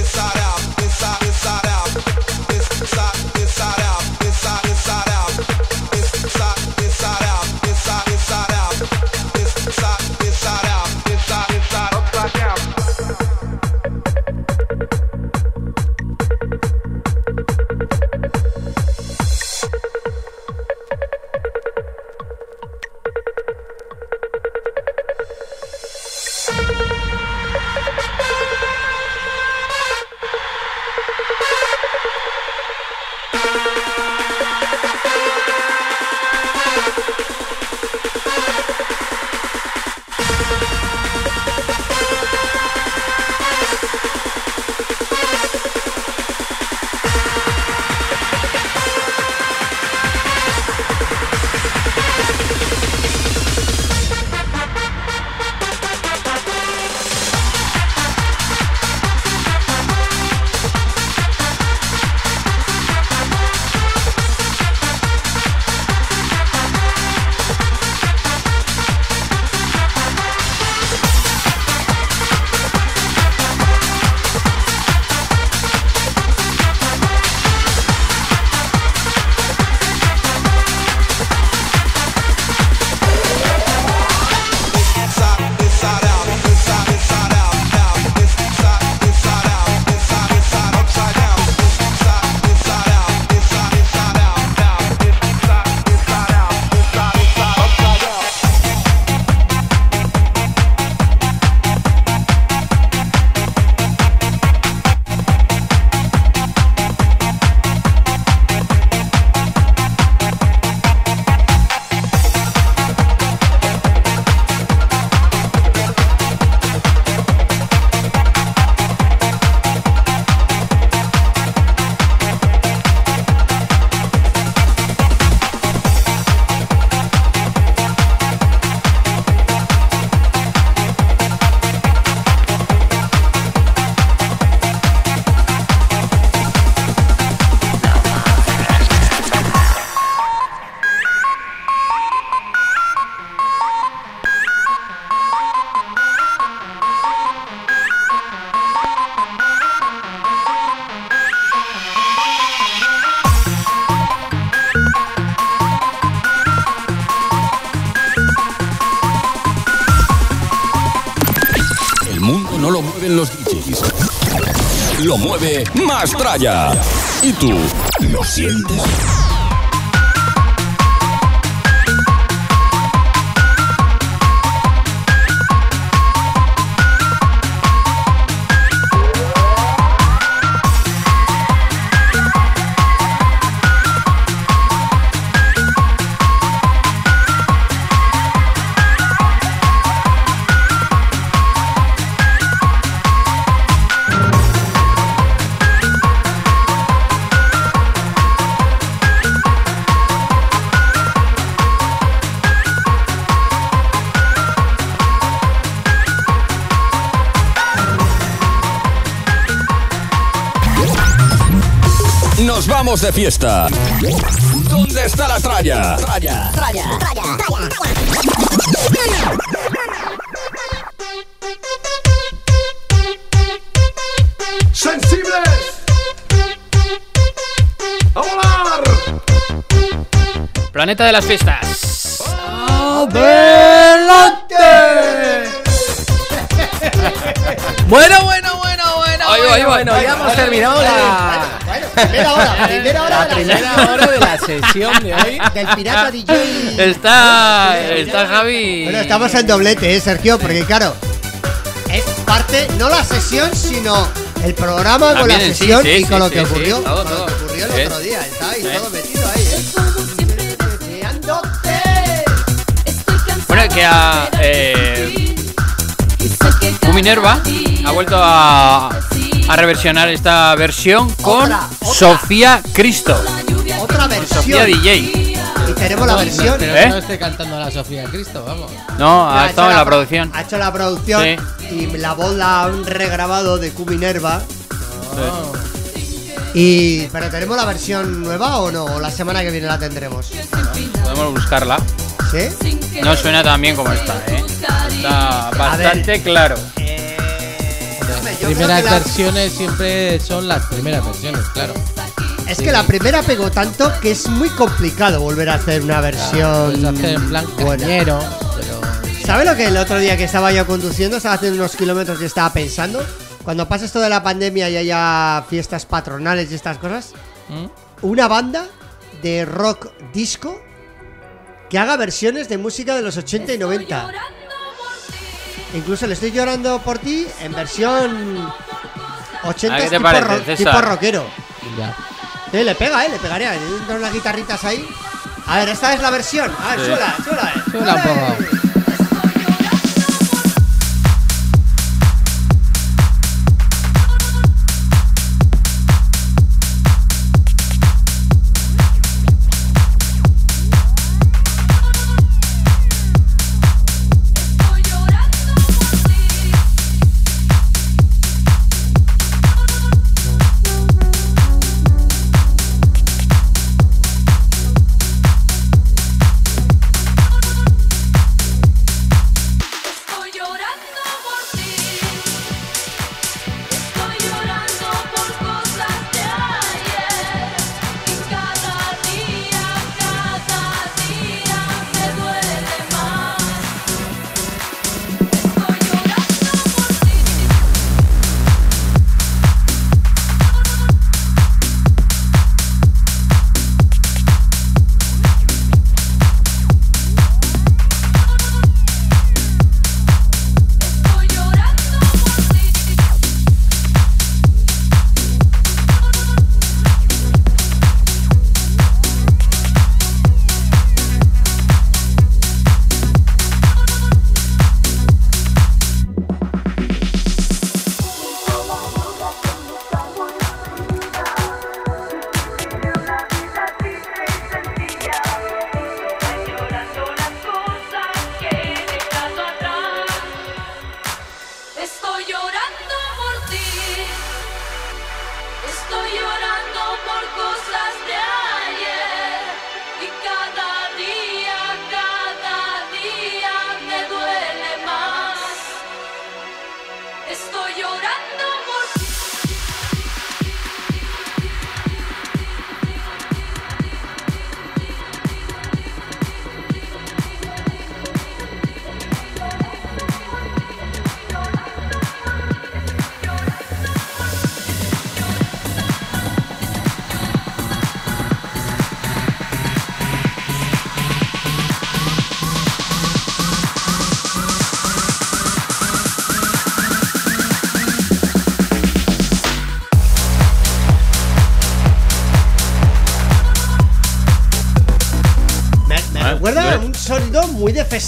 los DJs. Lo mueve Más Traya. ¿Y tú lo sientes? De fiesta. ¿Dónde está la tralla? Tralla. ¡Sensibles! ¡A volar! Planeta de las fiestas. ¡Adelante! bueno, bueno, bueno, bueno. Ahí va, ahí va. bueno, ya hemos terminado la, Primera hora, primera hora la de la primera hora de la sesión de hoy. del pirata DJ. Está, está Javi. Bueno, estamos en doblete, ¿eh, Sergio? Porque claro, es parte, no la sesión, sino el programa con la sí, sesión sí, y sí, con lo que sí, ocurrió. todo, con lo que ocurrió el otro día. Está ahí Sí. todo metido ahí, ¿eh? Bueno, que a. Eh, Minerva ha vuelto a, a reversionar esta versión con otra. Sofía Cristo. Otra versión. Sofía DJ. Y tenemos la versión. Pero ¿Eh? no esté cantando la Sofía Cristo, vamos. No, Ha ha hecho estado en la pro- producción. Ha hecho la producción y la voz la han regrabado de Q Minerva. Y, pero tenemos la versión nueva o no? ¿O la semana que viene la tendremos? Podemos buscarla. ¿Sí? No suena tan bien como esta, ¿eh? Está bastante claro. Primeras la- versiones siempre son las primeras versiones, claro. Es que la primera pegó tanto que es muy complicado volver a hacer una versión. Puedes hacer en plan pero ¿Sabes lo que el otro día que estaba yo conduciendo, estaba haciendo unos kilómetros y estaba pensando? Cuando pase esto de la pandemia y haya fiestas patronales y estas cosas, ¿Mm? una banda de rock disco que haga versiones de música de los 80 y 90. Incluso le estoy llorando por ti en versión 80 ¿A qué te tipo, parece, ro- César? tipo rockero. ya. Sí, le pega, eh, le pegaría. Le unas guitarritas ahí. A ver, esta es la versión. A ver, Sí. suela, suela. eh. Suela un poco.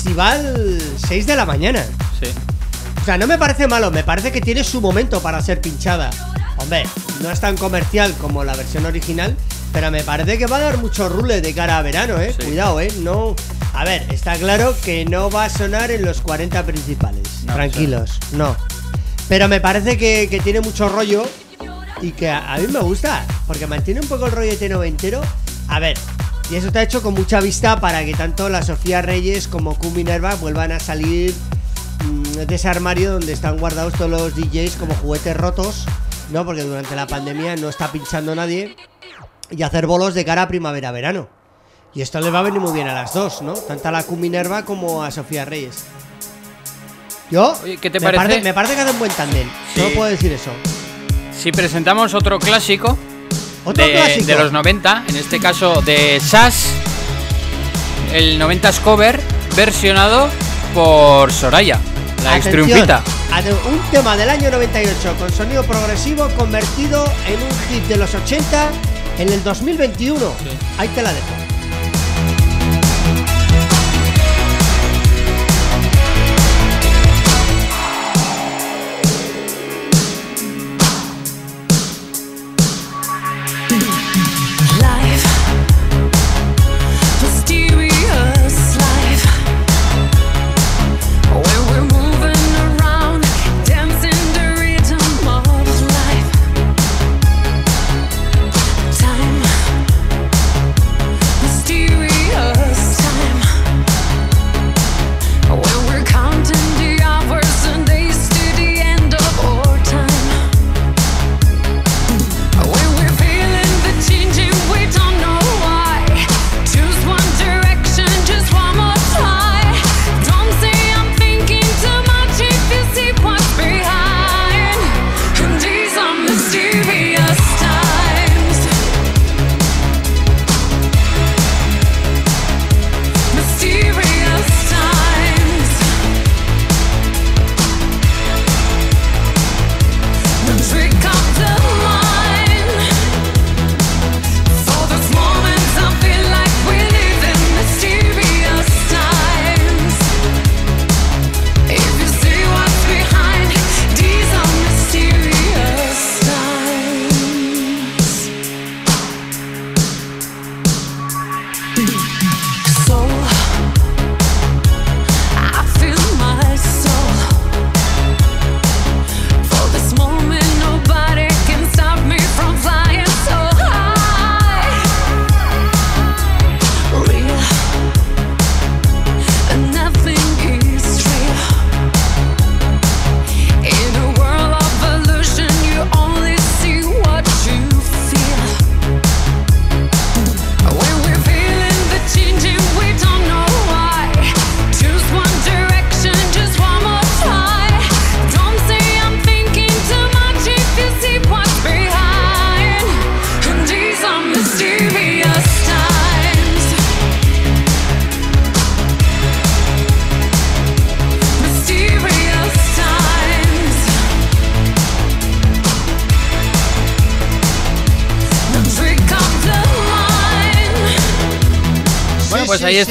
Festival 6 de la mañana. Sí. O sea, no me parece malo, me parece que tiene su momento para ser pinchada. Hombre, no es tan comercial como la versión original, pero me parece que va a dar mucho rule de cara a verano, eh. Sí. Cuidado, eh. No. A ver, está claro que no va a sonar en los 40 principales. No, Tranquilos, no. Pero me parece que, que tiene mucho rollo y que a, a mí me gusta, porque mantiene un poco el rollete noventero. A ver, y eso está hecho con mucha vista para que tanto la Sofía Reyes como Q Minerva vuelvan a salir mm, de ese armario donde están guardados todos los DJs como juguetes rotos, ¿no? Porque durante la pandemia no está pinchando nadie y hacer bolos de cara a primavera-verano. Y esto le va a venir muy bien a las dos, ¿no? Tanto a la Q Minerva como a Sofía Reyes. Yo, Oye, ¿qué te me parece? me parece que hacen buen tándem. Sí. Solo puedo decir eso. Si presentamos otro clásico, de, los 90, en este caso de Sass, el 90s cover versionado por Soraya, la ex triunfita. Un tema del año 98 con sonido progresivo convertido en un hit de los 80 en el 2021. Ahí te la dejo.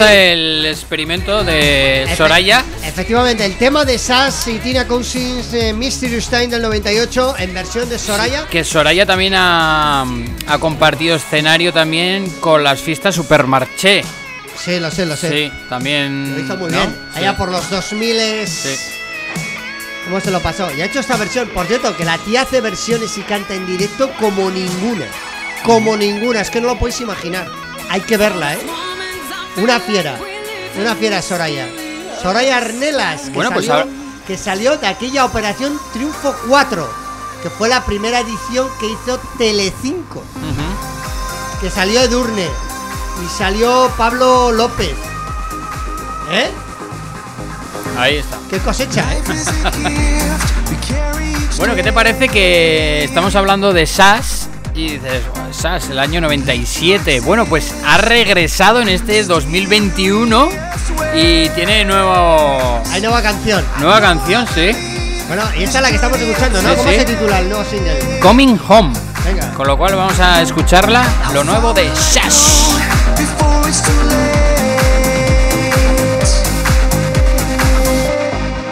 Está el experimento de Efe- Soraya. Efectivamente, el tema de Sass y Tina Cousins de Mysterious Time del 98 en versión de Soraya. Que Soraya también ha, ha compartido escenario también con las fiestas Supermarché. Sí, lo sé, lo sé. Sí, también. Lo hizo muy ¿no? bien. Sí. Allá por los 2000 Sí. ¿Cómo se lo pasó? Y ha hecho esta versión. Por cierto, que la tía hace versiones y canta en directo como ninguna. Como ninguna. Es que no lo podéis imaginar. Hay que verla, ¿eh? Una fiera. Una fiera Soraya. Soraya Arnelas. Que, Bueno, pues salió, ahora- que salió de aquella Operación Triunfo 4. Que fue la primera edición que hizo Telecinco. Que salió Edurne. Y salió Pablo López. ¿Eh? Ahí está. Qué cosecha, ¿eh? Bueno, ¿qué te parece que estamos hablando de SAS? Y dices, "Oh, SAS, el año 97. Bueno, pues ha regresado en este 2021 y tiene nuevo Hay nueva canción. nueva canción, sí. Bueno, y esta es la que estamos escuchando, ¿no? Sí, ¿Cómo sí. se titula el nuevo single? Coming Home. Venga. Con lo cual vamos a escucharla, lo nuevo de SAS. Before it's too late,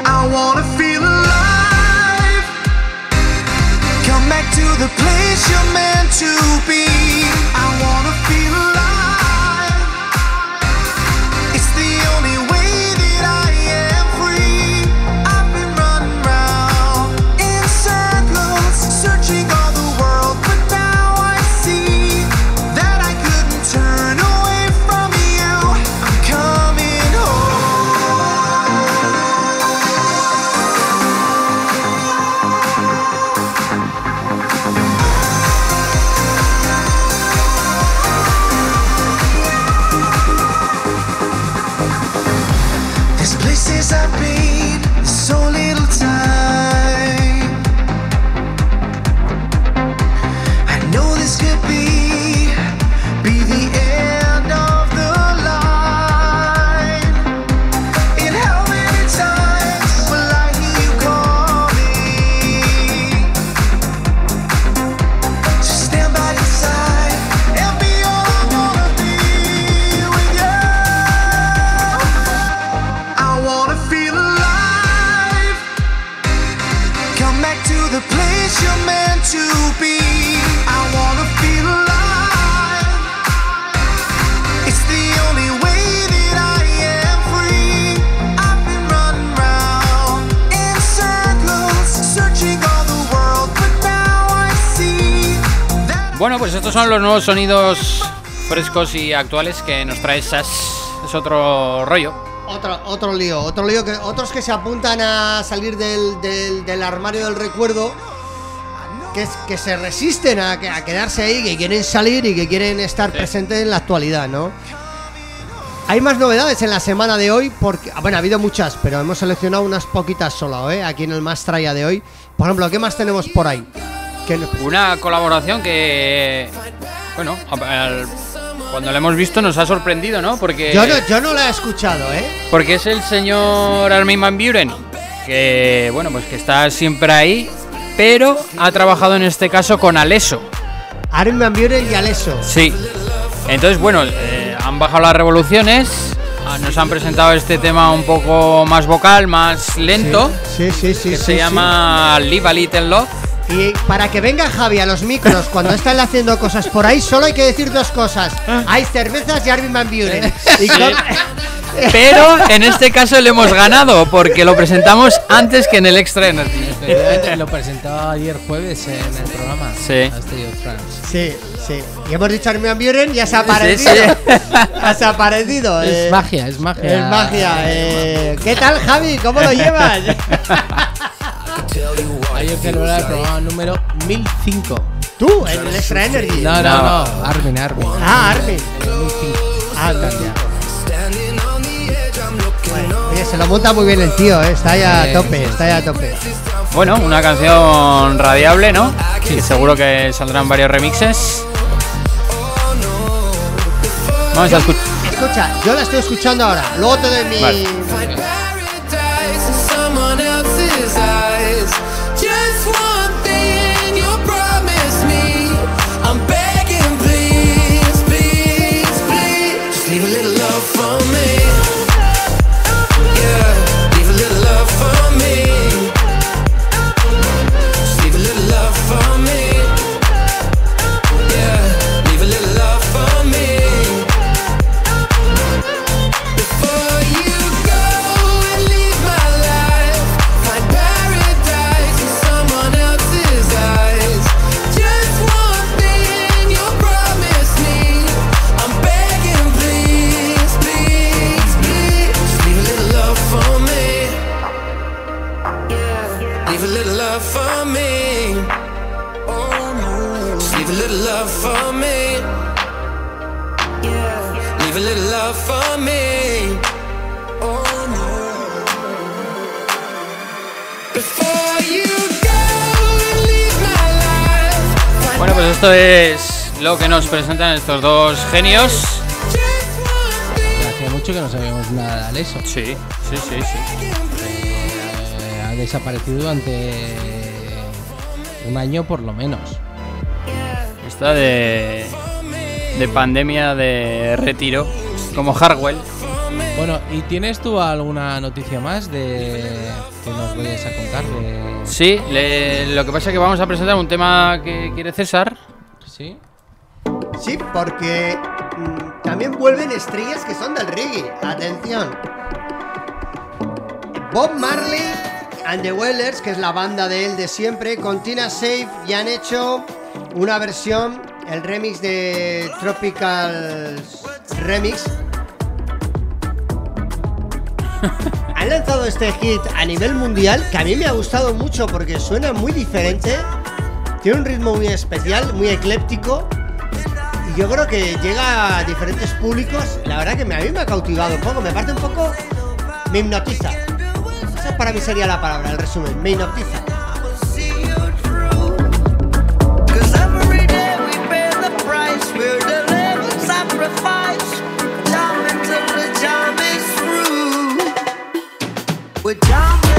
I wanna feel alive. Come back to the place to be. Los nuevos sonidos frescos y actuales que nos trae Sash. Es otro rollo. Otro, otro lío, otro lío que otros que se apuntan a salir del, del- del armario del recuerdo, que, que se resisten a, a quedarse ahí, que quieren salir y que quieren estar presentes en la actualidad, ¿no? Hay más novedades en la semana de hoy, porque, ah, bueno, ha habido muchas, pero hemos seleccionado unas poquitas solo, ¿eh? Aquí en el Más Traya de hoy. Por ejemplo, ¿qué más tenemos por ahí? Una colaboración que, bueno, al- cuando la hemos visto nos ha sorprendido, ¿no? Porque, yo, no, yo no la he escuchado, ¿eh? porque es el señor Armin Van Buren, que, bueno, pues que está siempre ahí, pero ha trabajado en este caso con Aleso. Armin Van Buren y Aleso. Sí. Entonces, bueno, eh, han bajado las revoluciones, ah, nos han presentado este tema un poco más vocal, más lento, Sí, sí, sí. que sí, se sí. llama Live a Little Love. Y para que venga Javi a los micros cuando están haciendo cosas por ahí, solo hay que decir dos cosas. Hay cervezas y Armin Van Buren. Y con- Pero en este caso le hemos ganado porque lo presentamos antes que en el Extra Energy. Efectivamente, lo presentó ayer jueves en el programa. Sí. A State of Trance. Sí, sí. Y hemos dicho Armin Van Buren, ya se ha Sí, aparecido. sí. Ya se ha aparecido. eh. Es magia, es magia. Es magia. eh. ¿Qué tal, Javi? ¿Cómo lo llevas? Ayer celebraba el programa número 1005. Tú, en el Extra Energy. No, no, no. Armin, Armin. Ah, Armin. El 1005. Ah, oye, se lo monta muy bien el tío, eh. está ya a Sí, tope, sí, está ya a tope. Bueno, una canción radiable, ¿no? Que seguro que saldrán varios remixes. Vamos a escuchar. Escucha, yo la estoy escuchando ahora. Luego te doy mi. Vale. Leave a little love for me. Oh no. Before you go and leave my life. find Bueno, pues esto es lo que nos presentan estos dos genios. Hacía mucho que no sabíamos nada de eso. Sí, sí, sí, sí. Eh, ha desaparecido durante un año por lo menos. Esta de, de pandemia de retiro, como Harwell. Bueno, ¿y tienes tú alguna noticia más de que nos vayas a contar? De... Sí, le- lo que pasa es que vamos a presentar un tema que quiere César. ¿Sí? Sí, porque mm, también vuelven estrellas que son del reggae. Atención. Bob Marley and the Wailers, que es la banda de él de siempre, con Tina Safe ya han hecho una versión, el remix de Tropical Remix. Han lanzado este hit a nivel mundial que a mí me ha gustado mucho porque suena muy diferente, tiene un ritmo muy especial, muy ecléptico y yo creo que llega a diferentes públicos. La verdad que a mí me ha cautivado un poco, me parte un poco, me hipnotiza. Esa para mí sería la palabra, el resumen, me hipnotiza. We're done.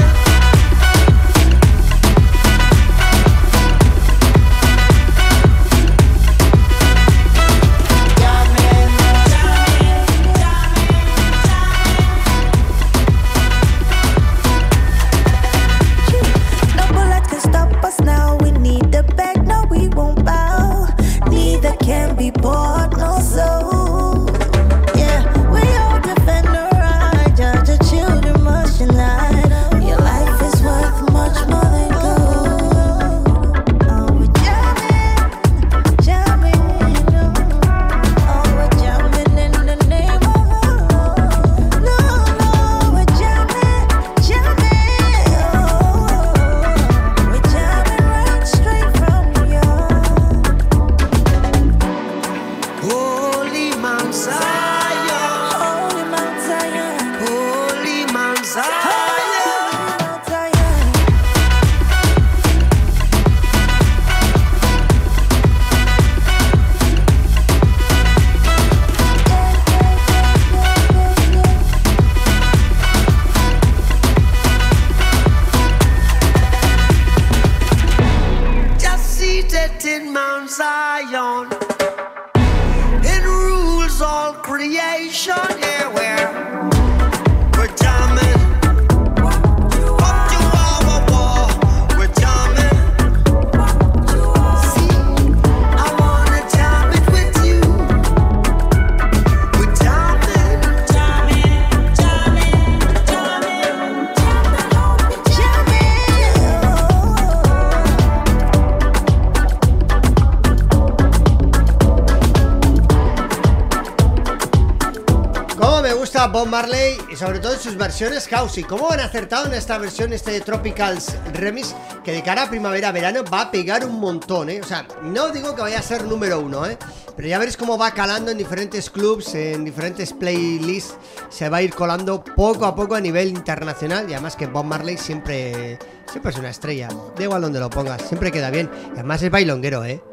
Sus versiones house y cómo han acertado en esta versión este Tropicals Remix que de cara a primavera-verano va a pegar un montón, ¿eh? O sea, no digo que vaya a ser número uno, ¿eh? Pero ya veréis cómo va calando en diferentes clubs, en diferentes playlists, se va a ir colando poco a poco a nivel internacional y además que Bob Marley siempre, siempre es una estrella, da igual donde lo pongas, siempre queda bien y además es bailonguero, ¿eh?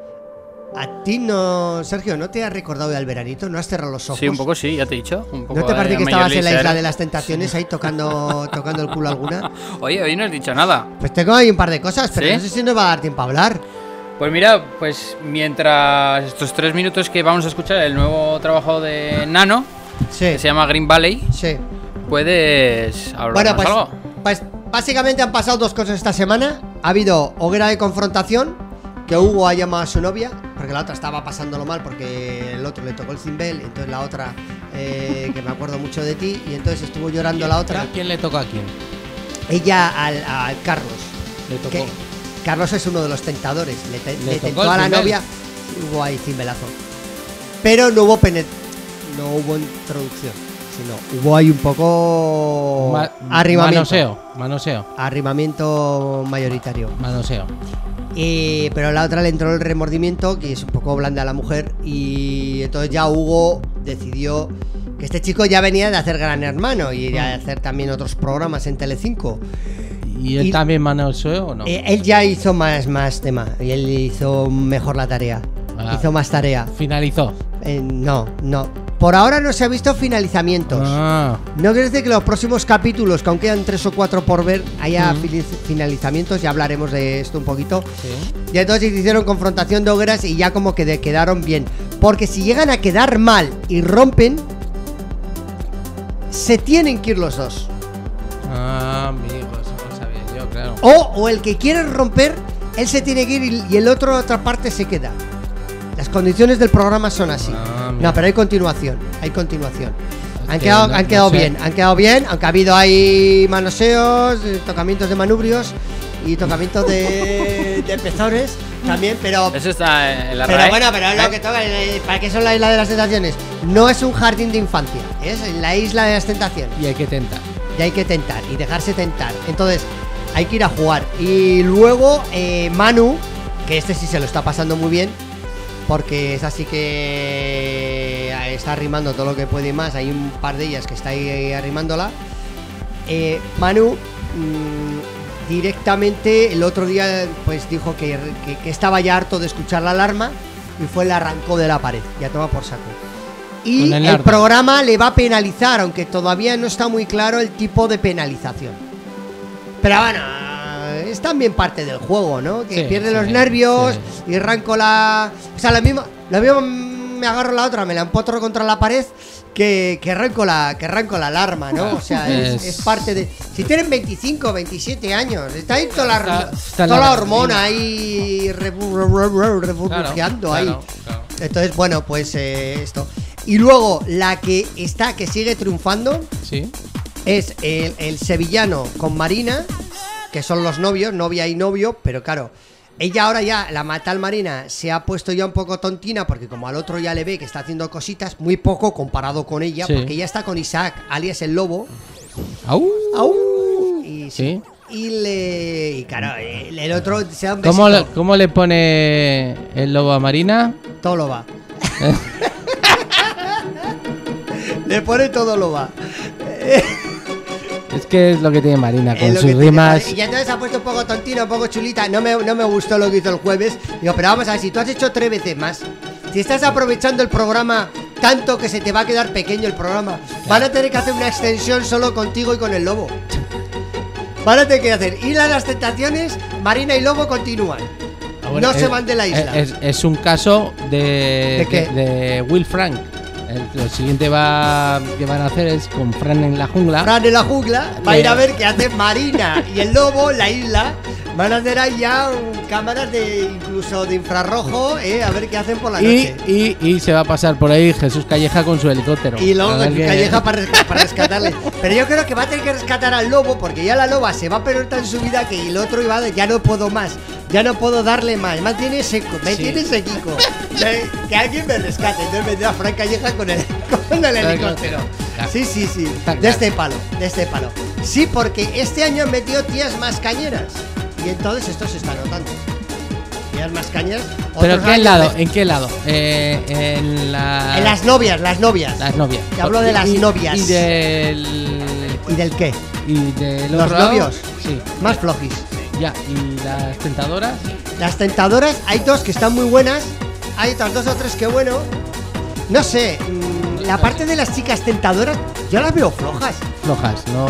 A ti no, Sergio, ¿no te has recordado del veranito? ¿No has cerrado los ojos? Sí, un poco sí, ya te he dicho. Un poco ¿No te parece que estabas en la isla de las tentaciones ahí tocando, tocando el culo alguna? Oye, hoy no has dicho nada. Pues tengo ahí un par de cosas, pero ¿Sí? no sé si nos va a dar tiempo a hablar. Pues mira, pues mientras estos tres minutos que vamos a escuchar el nuevo trabajo de Nano, que se llama Green Valley, Sí. puedes hablar Bueno, pues, algo. pues básicamente han pasado dos cosas esta semana. Ha habido hoguera de confrontación, que Hugo ha llamado a su novia, porque la otra estaba pasándolo mal porque el otro le tocó el cimbel, entonces la otra, eh, que me acuerdo mucho de ti, y entonces estuvo llorando la otra. ¿Quién le toca a quién? Ella al, al Carlos. Le tocó. Que Carlos es uno de los tentadores. Le, te- Le le tocó tentó a la cimbel. novia. Hubo ahí cimbelazo. Pero no hubo penet no hubo introducción. Sino hubo ahí un poco Ma- arrimamiento. Manoseo, manoseo, Arrimamiento mayoritario. manoseo. Y- pero la otra le entró el remordimiento, que es un poco blanda a la mujer. Y entonces ya Hugo decidió que este chico ya venía de hacer Gran Hermano y de hacer también otros programas en Telecinco. ¿Y él Y- también manoseo o no? Eh, él ya hizo más, más tema y él hizo mejor la tarea. Ah. Hizo más tarea. Finalizó. Eh, no, no. Por ahora no se ha visto finalizamientos. Ah, No quiere decir que los próximos capítulos, que aún quedan tres o cuatro por ver, haya Mm. finalizamientos. Ya hablaremos de esto un poquito. sí. Y entonces hicieron confrontación de hogueras y ya como que de- quedaron bien. Porque si llegan a quedar mal y rompen, se tienen que ir los dos. Ah, amigo, eso no sabía yo, claro. O, o el que quiere romper, él se tiene que ir y, y el otro, otra parte, se queda. Las condiciones del programa son así. Ah, no, pero hay continuación. Hay continuación. Han que quedado, no- han no quedado sé. bien, han quedado bien, aunque ha habido ahí manoseos, eh, tocamientos de manubrios y tocamientos de, de también, pero Eso está en la pero RAE. bueno, pero lo que toca. eh, ¿Para qué son la isla de las tentaciones? No es un jardín de infancia, es la isla de las tentaciones. Y hay que tentar. Y hay que tentar y dejarse tentar. Entonces, hay que ir a jugar. Y luego, eh, Manu, que este sí se lo está pasando muy bien, porque es así que está arrimando todo lo que puede y más. Hay un par de ellas que está ahí arrimándola. Eh, Manu mm, directamente el otro día pues dijo que, que- que estaba ya harto de escuchar la alarma y fue la arrancó de la pared. Ya toma por saco. Y el el programa le va a penalizar, aunque todavía no está muy claro el tipo de penalización. Pero bueno, es también parte del juego, ¿no? Que Sí, pierde sí, los nervios sí. y arranco la. O sea, lo mismo, lo mismo me agarro la otra, me la empotro contra la pared que, que arranco la que arranco la alarma, ¿no? O sea, es, parte de. Si tienen 25, 27 años, está ahí toda la, toda la la hormona ahí rebu- reburbujeando ahí. Entonces, bueno, pues eh, esto. Y luego, la que está, que sigue triunfando, Sí. es el, el sevillano con Marina, que son los novios, novia y novio, pero claro, ella ahora ya, la matal Marina, se ha puesto ya un poco tontina, porque como al otro ya le ve que está haciendo cositas, muy poco comparado con ella, Sí. porque ella está con Isaac, alias el lobo. Au. ¡Au! Y, Sí. y le. Y claro, el, el otro se da un besito. ¿Cómo le, ¿Cómo le pone el lobo a Marina? Todo lo va. le pone todo lo va. Es que es lo que tiene Marina, con sus tiene, rimas. Y entonces ha puesto un poco tontina, un poco chulita. No me, no me gustó lo que hizo el jueves. Digo, pero vamos a ver, si tú has hecho tres veces más, si estás aprovechando el programa tanto que se te va a quedar pequeño el programa, van a tener que hacer una extensión solo contigo y con el lobo. Van a tener que hacer Isla de las Tentaciones, Marina y Lobo continúan. Ah, no se van de la isla. Es, es un caso de, ¿De qué? de Will Frank. El- lo siguiente va, que van a hacer es con Fran en la jungla. Fran en la jungla va a ir a ver qué hace Marina y el lobo, la isla. Van a hacer ahí ya cámaras de incluso de infrarrojo, eh, a ver qué hacen por la Y, noche. y, y se va a pasar por ahí Jesús Calleja con su helicóptero. Y luego qué- Calleja para, para rescatarle. Pero yo creo que va a tener que rescatar al lobo porque ya la loba se va a perder en su vida que el otro iba de ya no puedo más, ya no puedo darle más, me tiene seco, me Sí. tiene sequico. Que, que alguien me rescate. Entonces vendrá Frank Calleja con el, con el helicóptero. Sí, sí, sí. De este palo, de este palo. Sí, porque este año han metido tías más cañeras. Y entonces esto se está notando. Tías más cañeras. ¿Pero en qué lado? de- ¿En qué lado? Eh, en la... En las novias, las novias. Las novias. Te hablo de las Y- novias. Y del... ¿Y del qué? Y del Los lado, novios. Sí. Más flojis. Ya, y las tentadoras. Las tentadoras, hay dos que están muy buenas. Hay otras dos o tres que bueno. No sé, mm, la parte de las chicas tentadoras, yo las veo flojas. Flojas, no.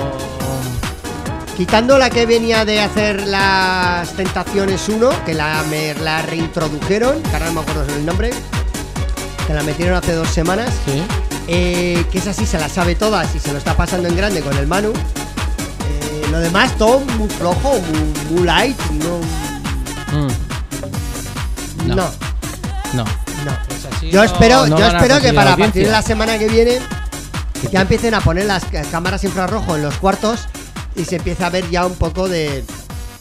Quitando la que venía de hacer las Tentaciones 1, que la, me, la reintrodujeron, que ahora no me acuerdo el nombre, que la metieron hace dos semanas, Sí. eh, que es así, se la sabe todas y se lo está pasando en grande con el Manu. Eh, lo demás, todo muy flojo, muy, muy light, no. Mm. No, No. no. No. Es así, Yo espero, no yo espero que para a partir de la semana que viene ya empiecen a poner las cámaras infrarrojo en los cuartos y se empieza a ver ya un poco de.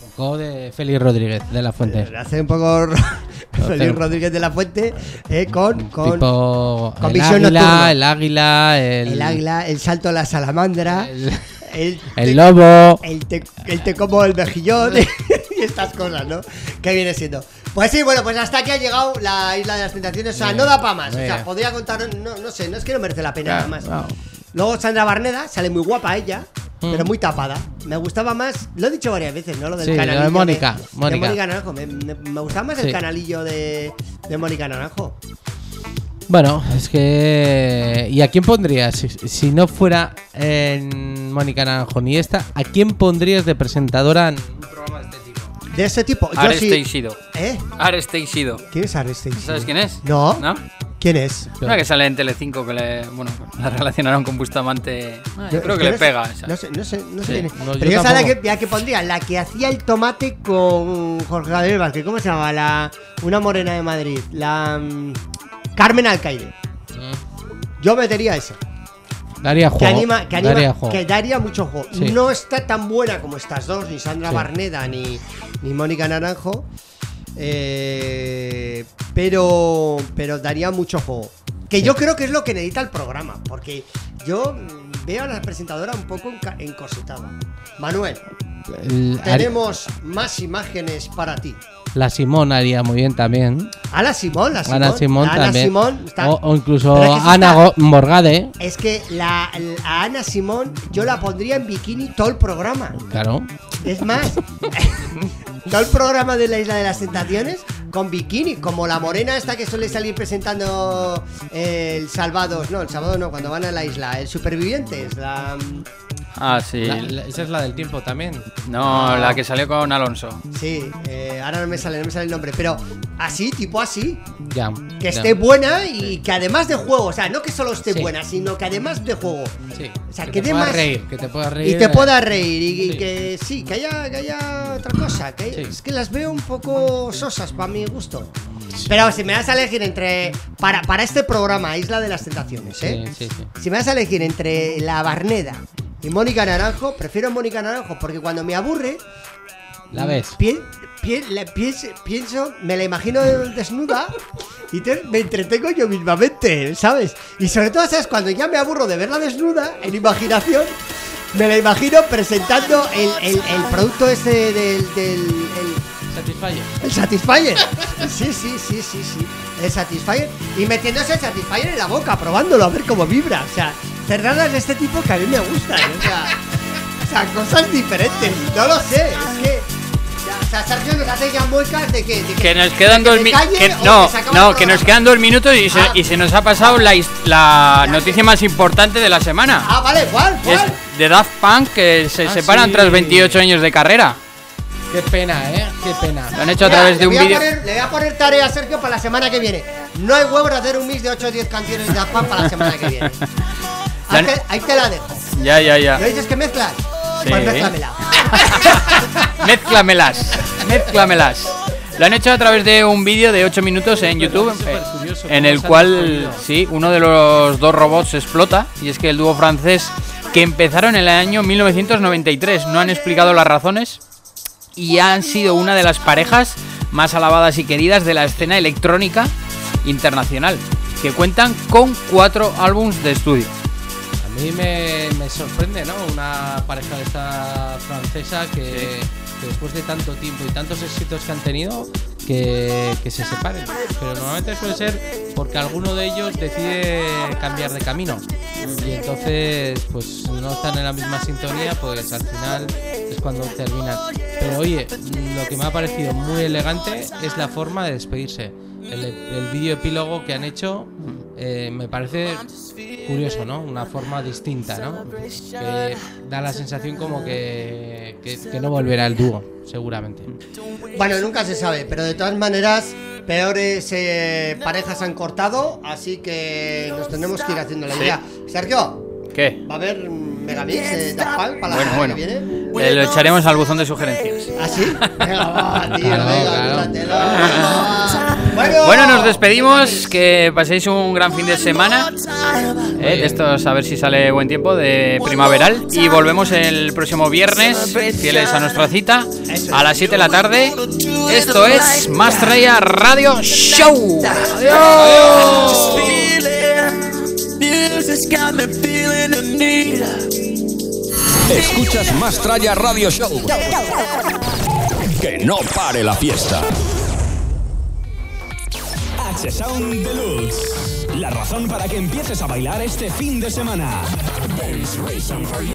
Un poco de Félix Rodríguez de la Fuente. Hace un poco Feliz Rodríguez de la Fuente eh, con, con tipo con el visión águila, nocturna. el águila, el, el águila, el salto a la salamandra, el, el, el te- lobo. el te, el te como el mejillón y estas cosas, ¿no? Que viene siendo. Pues sí, bueno, pues hasta aquí ha llegado la isla de las tentaciones. O sea, Bien, no da para más. O sea, podría contar, no, no sé, no es que no merece la pena nada más. Luego Sandra Barneda, sale muy guapa ella, Mm. pero muy tapada. Me gustaba más, lo he dicho varias veces, ¿no? Lo del Sí, lo de canalillo. Mónica, de Mónica. Mónica Naranjo. Me, me- me gustaba más el canalillo de, de Mónica Naranjo. Bueno, es que. ¿Y a quién pondrías? Si, si no fuera en Mónica Naranjo ni esta, ¿a quién pondrías de presentadora en un programa de este tipo? De ese tipo. Yo Ares sí. Teixido. ¿Eh? Ares Teixido. ¿Quién es Ares Teixido? ¿Sabes quién es? No. ¿No? ¿Quién es? Una que sale en Telecinco que le, bueno, la relacionaron con Bustamante. Ah, yo creo que le no sé- pega esa. No sé, no sé, no sé Sí. quién es. No, Pero yo tampoco. que, pondría la que hacía el tomate con Jorge Gabriel Vázquez. ¿Cómo se llama? La, una morena de Madrid. La. mm, Carmen Alcaide. Yo metería esa. Daría juego. Que anima, que anima, daría juego. que daría mucho juego. Sí. No está tan buena como estas dos, ni Sandra Sí. Barneda ni, ni Mónica Naranjo. Eh, pero, pero daría mucho juego. Que yo creo que es lo que necesita el programa. Porque yo mm, veo a la presentadora un poco encositada. Manuel, El- tenemos más imágenes para ti. La Simón haría muy bien también. Ana Simón, la Simón. Ana Simón la Ana también. Simón está- o, o incluso es que Ana está- Morgade. Es que la, a Ana Simón yo la pondría en bikini todo el programa. Claro. Es más, todo el programa de la Isla de las Tentaciones con bikini, como la morena esta que suele salir presentando eh, el Salvados, no, el Salvados no, cuando van a la isla, el Supervivientes, la... Ah, sí. La- la- esa es la del tiempo también. No, la que salió con Alonso. Sí, eh, ahora no me sale, no me sale el nombre, pero así, tipo así, Ya. que ya. esté buena y que además de juego, o sea, no que solo esté Sí. buena, sino que además de juego, Sí. o sea, que, que te dé más- reír. Que te puedas reír. y te pueda reír y, que sí, que haya, que haya otra cosa. Que Sí. Es que las veo un poco sosas para mi gusto. Pero si me das a elegir entre. Para, para este programa, Isla de las Tentaciones, ¿eh? Sí, sí, sí. Si me das a elegir entre la Barneda y Mónica Naranjo, prefiero Mónica Naranjo porque cuando me aburre. La ves. pien- la pienso, pienso, me la imagino desnuda y te- me entretengo yo mismamente, ¿sabes? Y sobre todo, ¿sabes? Cuando ya me aburro de verla desnuda, en imaginación, me la imagino presentando el, el- el producto este del. del el- Satisfyer. el Satisfyer. Sí, sí, sí, sí, sí. El Satisfyer. Y metiéndose el Satisfyer en la boca, probándolo, a ver cómo vibra. O sea, cerradas de este tipo que a mí me gustan. O sea, o sea cosas diferentes. No lo sé. Es que. o sea, Sergio nos hace ya muecas de que. de Que nos quedan de dos minutos. No, que no, que nos quedan dos minutos y se, Ah. y se nos ha pasado la, la noticia más importante de la semana. Ah, vale, ¿cuál? Es ¿Cuál? de Daft Punk que se Ah, separan sí. tras 28 años de carrera. Qué pena, ¿eh? Qué pena. Lo han hecho a través de le un voy a vídeo. poner- Le voy a poner tarea a Sergio para la semana que viene. No hay huevos de hacer un mix de 8 o 10 canciones de Daft Punk para la semana que viene. Ahí te, ahí te la dejo. Ya, ya, ya. ¿No dices que mezclas? Sí. Pues mézclamela. Mézclamelas, mézclamelas. Lo han hecho a través de un vídeo de 8 minutos en YouTube, eh, en el cual, sí, uno de los dos robots explota, y es que el dúo francés que empezaron en el año 1993 no han explicado las razones y han sido una de las parejas más alabadas y queridas de la escena electrónica internacional, que cuentan con cuatro álbums de estudio. A mí me, me sorprende, ¿no? Una pareja de esta francesa que, que después de tanto tiempo y tantos éxitos que han tenido, que, se separen. Pero normalmente suele ser porque alguno de ellos decide cambiar de camino. Y entonces, pues no están en la misma sintonía, pues al final es cuando terminan. Pero oye, lo que me ha parecido muy elegante es la forma de despedirse. El, el vídeo epílogo que han hecho eh, me parece curioso, ¿no? Una forma distinta, ¿no? Que da la sensación como que, que, que no volverá el dúo, seguramente. Bueno, nunca se sabe, pero de todas maneras, peores eh, parejas han cortado, así que nos tendremos que ir haciendo la Sí. idea. Sergio, ¿Qué? ¿va a haber mm, Megamix de Daft Punk para la Bueno, semana bueno. que viene? Eh, lo echaremos al buzón de sugerencias. ¿Ah, sí? Venga, va, tío, Claro, venga, claro. Bueno, Bueno, nos despedimos. Que paséis un gran fin de semana. Eh, de estos, a ver si sale buen tiempo, de primaveral. Y volvemos el próximo viernes, fieles a nuestra cita, a las 7 de la tarde. Esto es Más Traía Radio Show. Adiós. Music's got me feeling the need. Escuchas Más Tralla Radio Show. Que no pare la fiesta. H-Sound Deluxe. La razón para que empieces a bailar este fin de semana.